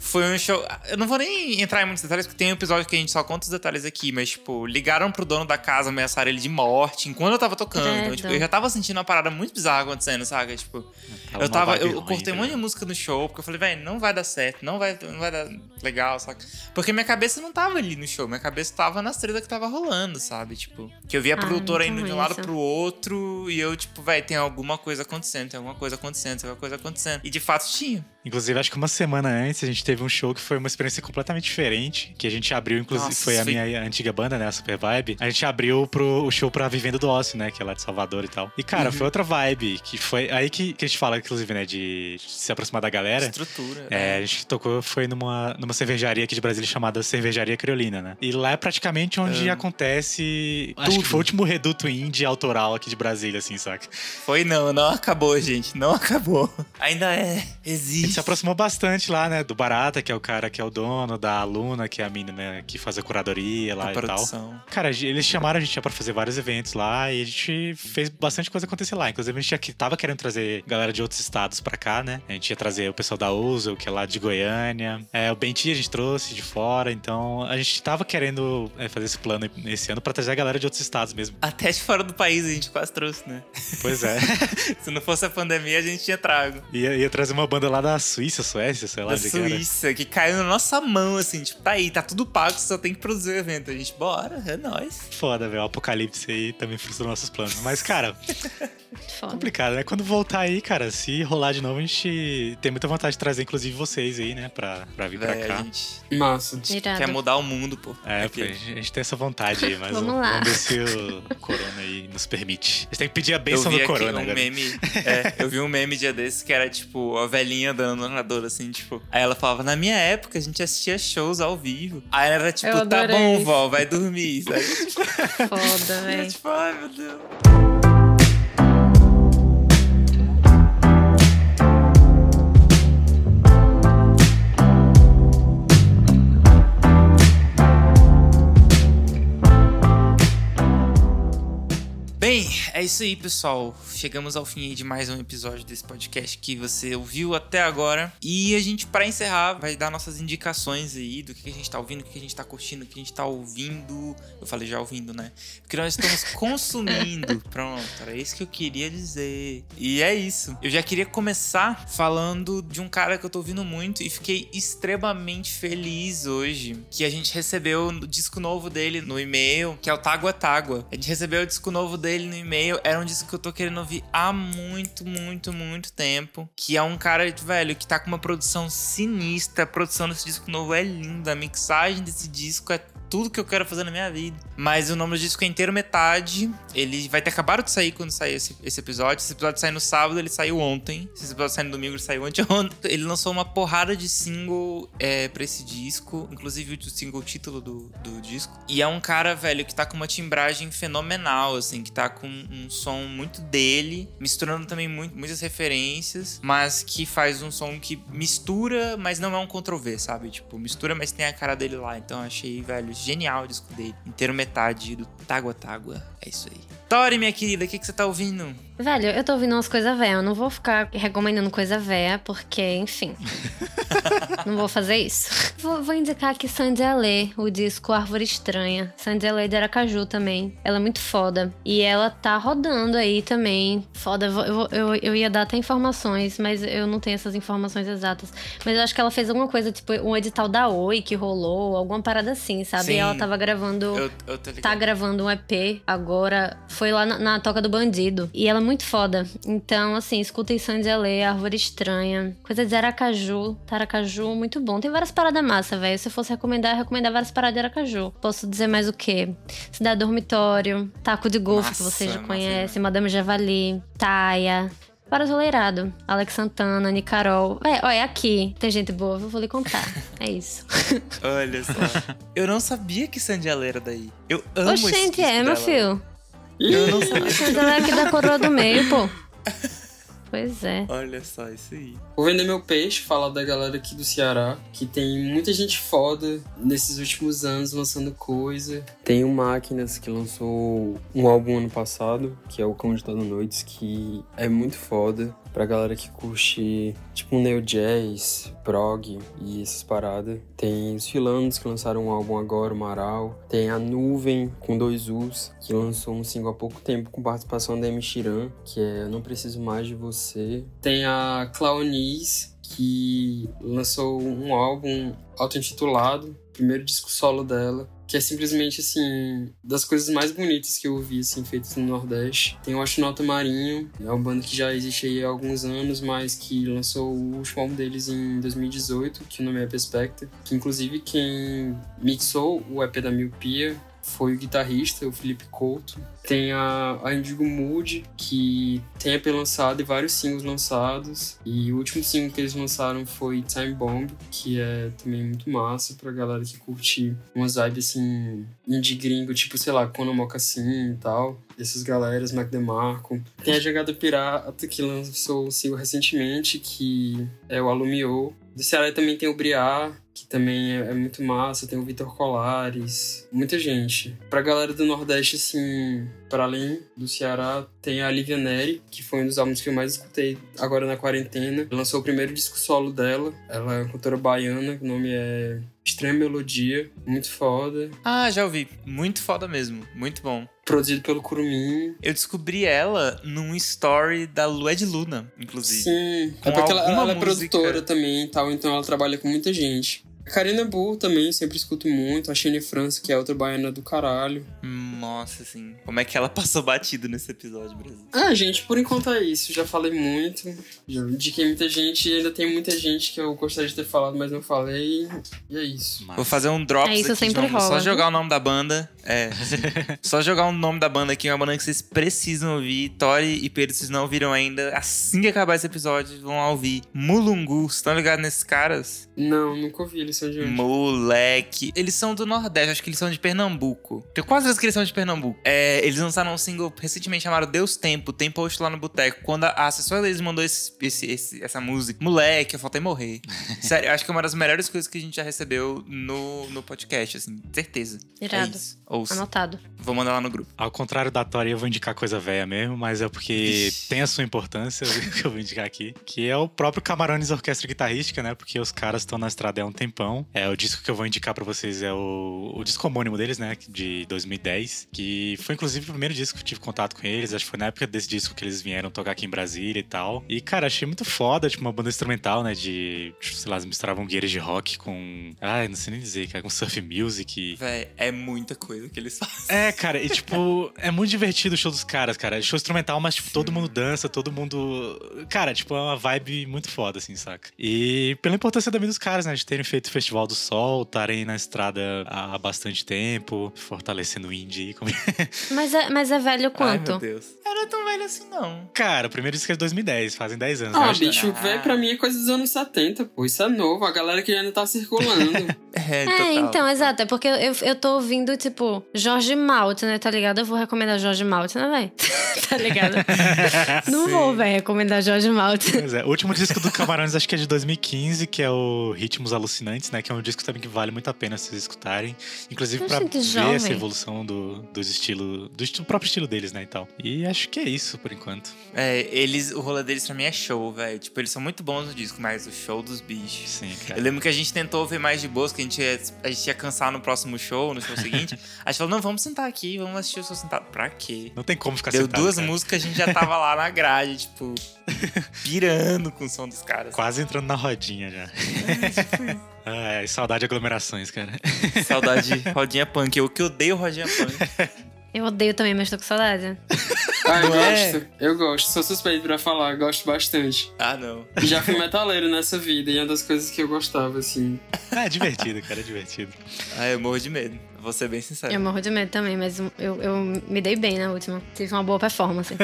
foi um show... Eu não vou nem entrar em muitos detalhes, porque tem um episódio que a gente só conta os detalhes aqui, mas, tipo, ligaram pro dono da casa, ameaçaram ele de morte enquanto eu tava tocando. Então, Credo. tipo, eu já tava sentindo uma parada muito bizarra acontecendo, sabe? Tipo, Tava eu tava. Eu ruim, cortei um monte de música no show, porque eu falei, velho, não vai dar certo, não vai, não vai dar legal, saca? Porque minha cabeça não tava ali no show, minha cabeça tava nas tretas que tava rolando, sabe? Tipo, que eu via a Ah, produtora então indo de um é lado isso. pro outro e eu, tipo, velho, tem alguma coisa acontecendo, tem alguma coisa acontecendo, tem alguma coisa acontecendo. E de fato tinha. Inclusive, acho que uma semana antes a gente teve um show que foi uma experiência completamente diferente. Que a gente abriu, inclusive, Nossa, foi a minha antiga banda, né? A Super Vibe. A gente abriu pro o show pra Vivendo do Ócio, né? Que é lá de Salvador e tal. E, cara, Uhum. foi outra vibe. Que foi aí que, que a gente fala, inclusive, né? De se aproximar da galera. Estrutura. É, a gente tocou, foi numa, numa cervejaria aqui de Brasília chamada Cervejaria Criolina, né? E lá é praticamente onde Ah. acontece. Acho Tudo. que foi o último reduto indie autoral aqui de Brasília, assim, saca? Foi não, não acabou, gente. Não acabou. Ainda é. Existe. Se aproximou bastante lá, né? Do Barata, que é o cara que é o dono, da Aluna, que é a menina né, que faz a curadoria lá A e tal. Cara, eles chamaram a gente já pra fazer vários eventos lá e a gente fez bastante coisa acontecer lá. Inclusive, a gente tava querendo trazer galera de outros estados pra cá, né? A gente ia trazer o pessoal da Uso, que é lá de Goiânia. É, o Benti a gente trouxe de fora. Então, a gente tava querendo é, fazer esse plano esse ano pra trazer a galera de outros estados mesmo. Até de fora do país a gente quase trouxe, né? Pois é. <laughs> Se não fosse a pandemia, a gente tinha trago. ia, ia trazer uma banda lá da Suíça, Suécia, sei lá. da que era. Suíça, que caiu na nossa mão, assim, tipo, tá aí, tá tudo pago, só tem que produzir o evento. A gente, bora, é nóis. Foda, velho. O apocalipse aí também frustrou nossos planos. Mas, cara, <laughs> <laughs> Foda. complicado, né? Quando voltar aí, cara, se rolar de novo, a gente tem muita vontade de trazer, inclusive, vocês aí, né? Pra, pra vir pra Véi, cá. a gente Massa. Irado. quer mudar o mundo, pô. É, Aqui. pô, a gente tem essa vontade aí, mas <laughs> Vamos lá. vamos ver se o Corona aí nos permite. A gente tem que pedir a Eu bênção vi do aqui Corona, um galera. meme. <laughs> é, eu vi um meme dia desses que era tipo a velhinha dando no narrador, assim, tipo. Aí ela falava: Na minha época a gente assistia shows ao vivo. Aí ela era tipo: Tá bom, vó, vai dormir. Sabe? Foda, velho. tipo, ai meu Deus. É isso aí, pessoal. Chegamos ao fim aí de mais um episódio desse podcast que você ouviu até agora. E a gente, pra encerrar, vai dar nossas indicações aí do que a gente tá ouvindo, o que a gente tá curtindo, o que a gente tá ouvindo. Eu falei já ouvindo, né? Porque nós estamos <laughs> consumindo. Pronto, era isso que eu queria dizer. E é isso. Eu já queria começar falando de um cara que eu tô ouvindo muito e fiquei extremamente feliz hoje. Que a gente recebeu o disco novo dele no e-mail, que é o Tágua Tágua. A gente recebeu o disco novo dele ele no e-mail. Era um disco que eu tô querendo ouvir há muito, muito, muito tempo. Que é um cara, velho, que tá com uma produção sinistra. A produção desse disco novo é linda. A mixagem desse disco é tudo que eu quero fazer na minha vida. Mas o nome do disco é inteiro metade. Ele vai ter acabado de sair quando sair esse, esse episódio. Esse episódio sai no sábado, ele saiu ontem. Se esse episódio sai no domingo, ele saiu anteontem. <laughs> Ele lançou uma porrada de single é, pra esse disco. Inclusive o single título do, do disco. E é um cara, velho, que tá com uma timbragem fenomenal, assim. Que tá com um som muito dele. Misturando também muito, muitas referências. Mas que faz um som que mistura, mas não é um Ctrl-V, sabe? Tipo, mistura, mas tem a cara dele lá. Então achei, velho, genial o disco dele. Inteiro metade do Tágua Tágua. É isso aí. Tori, minha querida, o que, que você tá ouvindo? Velho, eu tô ouvindo umas coisas velhas. Eu não vou ficar recomendando coisa velha, porque, enfim. <laughs> não vou fazer isso. Vou, vou indicar aqui Sandy Alê, o disco Árvore Estranha. Sandy Alê de Aracaju também. Ela é muito foda. E ela tá rodando aí também. Foda, eu, eu, eu, ia dar até informações, mas eu não tenho essas informações exatas. Mas eu acho que ela fez alguma coisa, tipo, um edital da Oi que rolou, alguma parada assim, sabe? Sim. E ela tava gravando. Eu, eu. Tá gravando um EP agora. Foi lá na, na Toca do Bandido. E ela é muito foda. Então, assim, escutem Sandy Alê, Árvore Estranha. Coisa de Aracaju. Taracaju, muito bom. Tem várias paradas massa, velho. Se eu fosse recomendar, eu recomendar várias paradas de Aracaju. Posso dizer mais o quê? Cidade Dormitório, Taco de Golfe, que vocês já massa conhecem, Madame Javali, Taia. Vários oleirado. Alex Santana, Nicarol. É, olha, aqui tem gente boa, eu vou lhe contar. É isso. Olha só. <laughs> eu não sabia que Sandy Alê era daí. Eu amo esse Oxente, disco é, meu dela. filho. Eu não sabia. Alê é aqui da coroa do meio, pô. Pois é. Olha só, isso aí. Vou vender meu peixe, falar da galera aqui do Ceará, que tem muita gente foda nesses últimos anos lançando coisa. Tem o Máquinas, que lançou um álbum ano passado, que é o Cão de Toda Noites, que é muito foda. Pra galera que curte, tipo, um neo jazz, prog e essas paradas. Tem os Filandos, que lançaram um álbum agora, o Maral. Tem a Nuvem, com dois U's, que lançou um single há pouco tempo, com participação da M. Chiran, que é Eu Não Preciso Mais de Você. Tem a Clownice, que lançou um álbum auto-intitulado, primeiro disco solo dela, que é simplesmente, assim, das coisas mais bonitas que eu vi, assim, feitas no Nordeste. Tem o Astronaut Marinho, é uma banda que já existe aí há alguns anos, mas que lançou o último álbum deles em 2018, que o nome é Perspective, que inclusive quem mixou o EP da Miopia foi o guitarrista, o Felipe Couto. Tem a, a Indigo Mood, que tem EP lançado e vários singles lançados. E o último single que eles lançaram foi Time Bomb, que é também muito massa pra galera que curte umas vibes assim, indie gringo, tipo, sei lá, Conan Mocassin e tal. Dessas galeras, Mac DeMarco. Tem a Jogada Pirata, que lançou um single recentemente, que é o Alumiou. Do Ceará também tem o Briar, que também é, é muito massa. Tem o Vitor Colares, muita gente. Pra galera do Nordeste, assim, para além do Ceará, tem a Lívia Neri, que foi um dos álbuns que eu mais escutei agora na quarentena. Lançou o primeiro disco solo dela. Ela é uma cantora baiana, o nome é Estranha Melodia, muito foda. Ah, já ouvi. Muito foda mesmo. Muito bom. Produzido pelo Curumim. Eu descobri ela num story da Lué de Luna, inclusive. Sim, Com é porque ela, ela é produtora também e tal, então ela trabalha com muita gente. A Karina Bull também, sempre escuto muito. A Shane França, que é outra baiana do caralho. Nossa, assim. Como é que ela <laughs> passou batido nesse episódio, Brasil? Ah, gente, por enquanto é isso. Já falei muito. Já indiquei muita gente e ainda tem muita gente que eu gostaria de ter falado, mas não falei. E é isso. Vou fazer um drops É, isso aqui, sempre vamos só rola. jogar o nome da banda. É. <laughs> só jogar o nome da banda aqui, uma banda que vocês precisam ouvir. Tori e Pedro, vocês não ouviram ainda. Assim que acabar esse episódio, vão lá ouvir. Mulungu. Vocês estão ligados nesses caras? Não, nunca ouvi eles são de onde. Moleque. Eles são do Nordeste, acho que eles são de Pernambuco. Tenho quase certeza que eles são de Pernambuco. É, eles lançaram um single recentemente chamado Deus Tempo. Tem post lá no Boteco. Quando a, assessora deles mandou esse, esse- esse- essa música, moleque, eu faltei morrer. <laughs> Sério, eu acho que é uma das melhores coisas que a gente já recebeu no, no podcast, assim. Certeza. Irado. É Anotado. Vou mandar lá no grupo. Ao contrário da Tori, eu vou indicar coisa velha mesmo, mas é porque Ixi. tem a sua importância <laughs> que eu vou indicar aqui, que é o próprio Camarões Orquestra Guitarrística, né? Porque os caras estão na estrada há um tempão. É, o disco que eu vou indicar pra vocês é o, o disco homônimo deles, né? De 2010, que foi inclusive o primeiro disco que eu tive contato com eles. Acho que foi na época desse disco que eles vieram tocar aqui em Brasília e tal. E, cara, achei muito foda, tipo, uma banda instrumental, né? De, sei lá, misturavam gueiras de rock com. Ai, não sei nem dizer, cara, com surf music. Véi, é muita coisa. Coisa que eles <laughs> fazem. É, cara, e tipo, é muito divertido o show dos caras, cara. Show instrumental, mas tipo, todo mundo dança, todo mundo. Cara, tipo, é uma vibe muito foda, assim, saca? E pela importância também dos caras, né? De terem feito o Festival do Sol, estarem na estrada há bastante tempo, fortalecendo o indie aí. Como... Mas é, mas é velho Ai, quanto? meu Deus. Eu não é tão velho assim, não. Cara, o primeiro disco é de 2010, fazem 10 anos. Ah, acho- bicho, velho, pra mim é coisa dos anos 70, pô. Isso é novo. A galera que ainda tá circulando. <laughs> É, É, total. então, exato. É porque eu, eu tô ouvindo, tipo, Jorge Maltner, tá ligado? Eu vou recomendar Jorge Maltner, véi. <laughs> tá ligado? <laughs> Não vou, véi, recomendar Jorge Maltner. Pois é, o último disco do Camarões acho que é de 2015, que é o Ritmos Alucinantes, né? Que é um disco também que vale muito a pena vocês escutarem. Inclusive pra ver jovem. essa evolução do, dos estilo, do estilo- próprio estilo deles, né? E tal. E acho que é isso por enquanto. É, eles, o rolê deles pra mim é show, velho. Tipo, eles são muito bons no disco, mas o show dos bichos. Sim, Eu cara. lembro que a gente tentou ver mais de boas, que a gente, ia, a gente ia cansar no próximo show, no show seguinte. <laughs> A gente falou, não, vamos sentar aqui, vamos assistir o show sentado. Pra quê? Não tem como ficar Deu sentado, duas cara. músicas, a gente já tava lá na grade, tipo, <laughs> pirando com o som dos caras. Quase entrando na rodinha já. Ai, saudade de aglomerações, cara. Saudade de <laughs> rodinha punk. Eu que odeio rodinha punk. Eu odeio também, mas tô com saudade. ah, eu é? gosto. Eu gosto. Sou suspeito pra falar. Gosto bastante. Ah, não. Já fui metaleiro nessa vida e é uma das coisas que eu gostava, assim. É divertido, cara, é divertido. Ah, eu morro de medo. Vou ser bem sincero. Eu morro de medo também, mas eu, eu me dei bem na última. Tive uma boa performance. <laughs>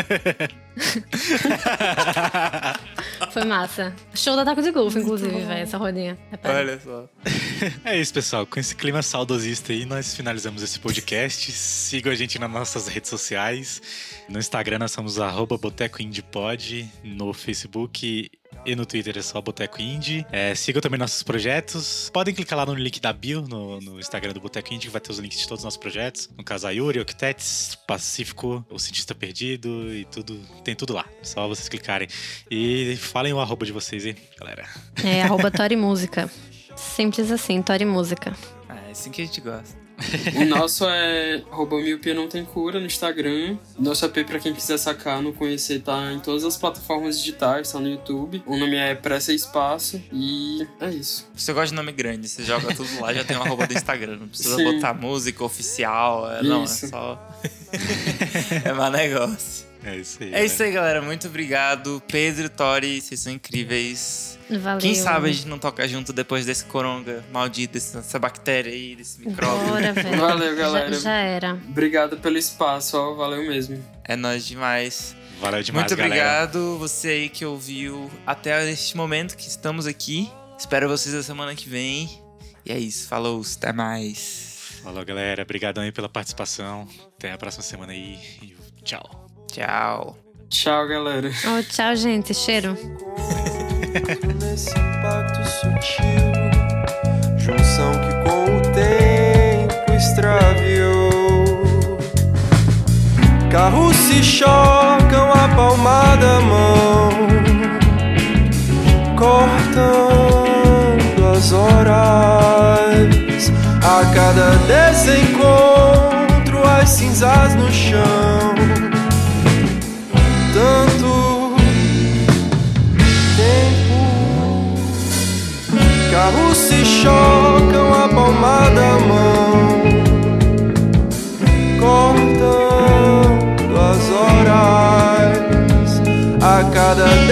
Foi massa. Show da Taco de Golfe, inclusive, velho, essa rodinha. Repara. Olha só. É isso, pessoal. Com esse clima saudosista aí, nós finalizamos esse podcast. Sigam a gente nas nossas redes sociais. No Instagram nós somos arroba Boteco Indie Pod. No Facebook e no Twitter é só Boteco Indie. É, sigam também nossos projetos. Podem clicar lá no link da bio, no, no Instagram do Boteco Indie, que vai ter os links de todos os nossos projetos. No caso, a Yuri, Octets, Pacífico, o Cientista Perdido e tudo. Tem tudo lá. Só vocês clicarem. E falem o arroba de vocês aí, galera. É, arroba Tori Música. Simples assim, Tori Música. Ah, é assim que a gente gosta. O nosso é arroba miopia não tem cura no Instagram. Nosso AP, pra quem quiser sacar, não conhecer, tá em todas as plataformas digitais, tá no YouTube. O nome é Pressa Espaço e é isso. Você gosta de nome grande, você joga tudo lá, já tem uma arroba do Instagram. Não precisa Sim. botar música oficial. é- não, é Isso. só. <laughs> é mau negócio. É isso aí. É isso aí, galera. Muito obrigado. Pedro e Tori, vocês são incríveis. Valeu. Quem sabe a gente não toca junto depois desse coronga maldito, dessa bactéria aí, desse micróbio. Bora, velho. <laughs> Valeu, galera. Já, já era. Obrigado pelo espaço, ó. Valeu mesmo. É nóis demais. Valeu demais, Muito galera. obrigado você aí que ouviu até este momento que estamos aqui. Espero vocês na semana que vem. E é isso. Falou, até mais. Falou, galera. Obrigadão aí pela participação. Até a próxima semana aí. E tchau. Tchau. Tchau, galera. Oh, tchau, gente. Cheiro. <laughs> nesse impacto sutil, junção que com o tempo extraviou. Carros se chocam a palma da mão, cortando as horas. A cada desencontro, as cinzas no chão. Carros se chocam a palma da mão, cortando as horas. A cada desencontro,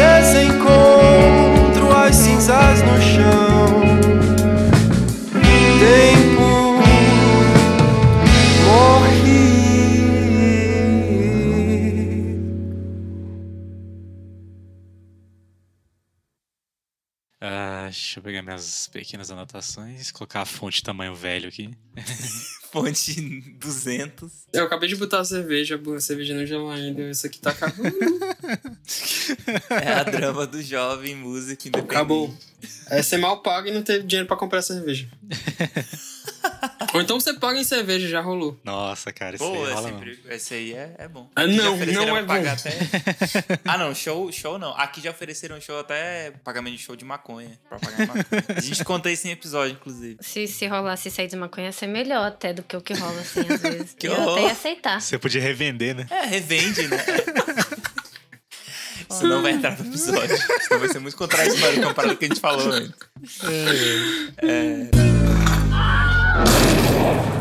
minhas pequenas anotações. Colocar a fonte tamanho velho aqui. <laughs> Fonte 200. Eu acabei de botar a cerveja, a cerveja não gelou ainda. Isso aqui tá acabando. É a drama do jovem músico independente. Acabou. É ser mal pago e não ter dinheiro pra comprar cerveja. <laughs> Ou então você paga em cerveja, já rolou. Nossa, cara, isso Pô, aí é rola sempre, esse aí é, é bom. Ah, não, não é bom. Até... <laughs> Ah, não, show, show não. Aqui já ofereceram show até pagamento de show de maconha. Pra pagar maconha. A gente conta isso em episódio, inclusive. Se, se rolasse sair de maconha, ia ser melhor até do que o que rola, assim, às vezes. Que eu horror. até ia aceitar. Você podia revender, né? É, revende, né? <laughs> Isso não vai entrar no episódio. Senão vai ser muito contraditório comparado com o que a gente falou antes. É... Oh, my God.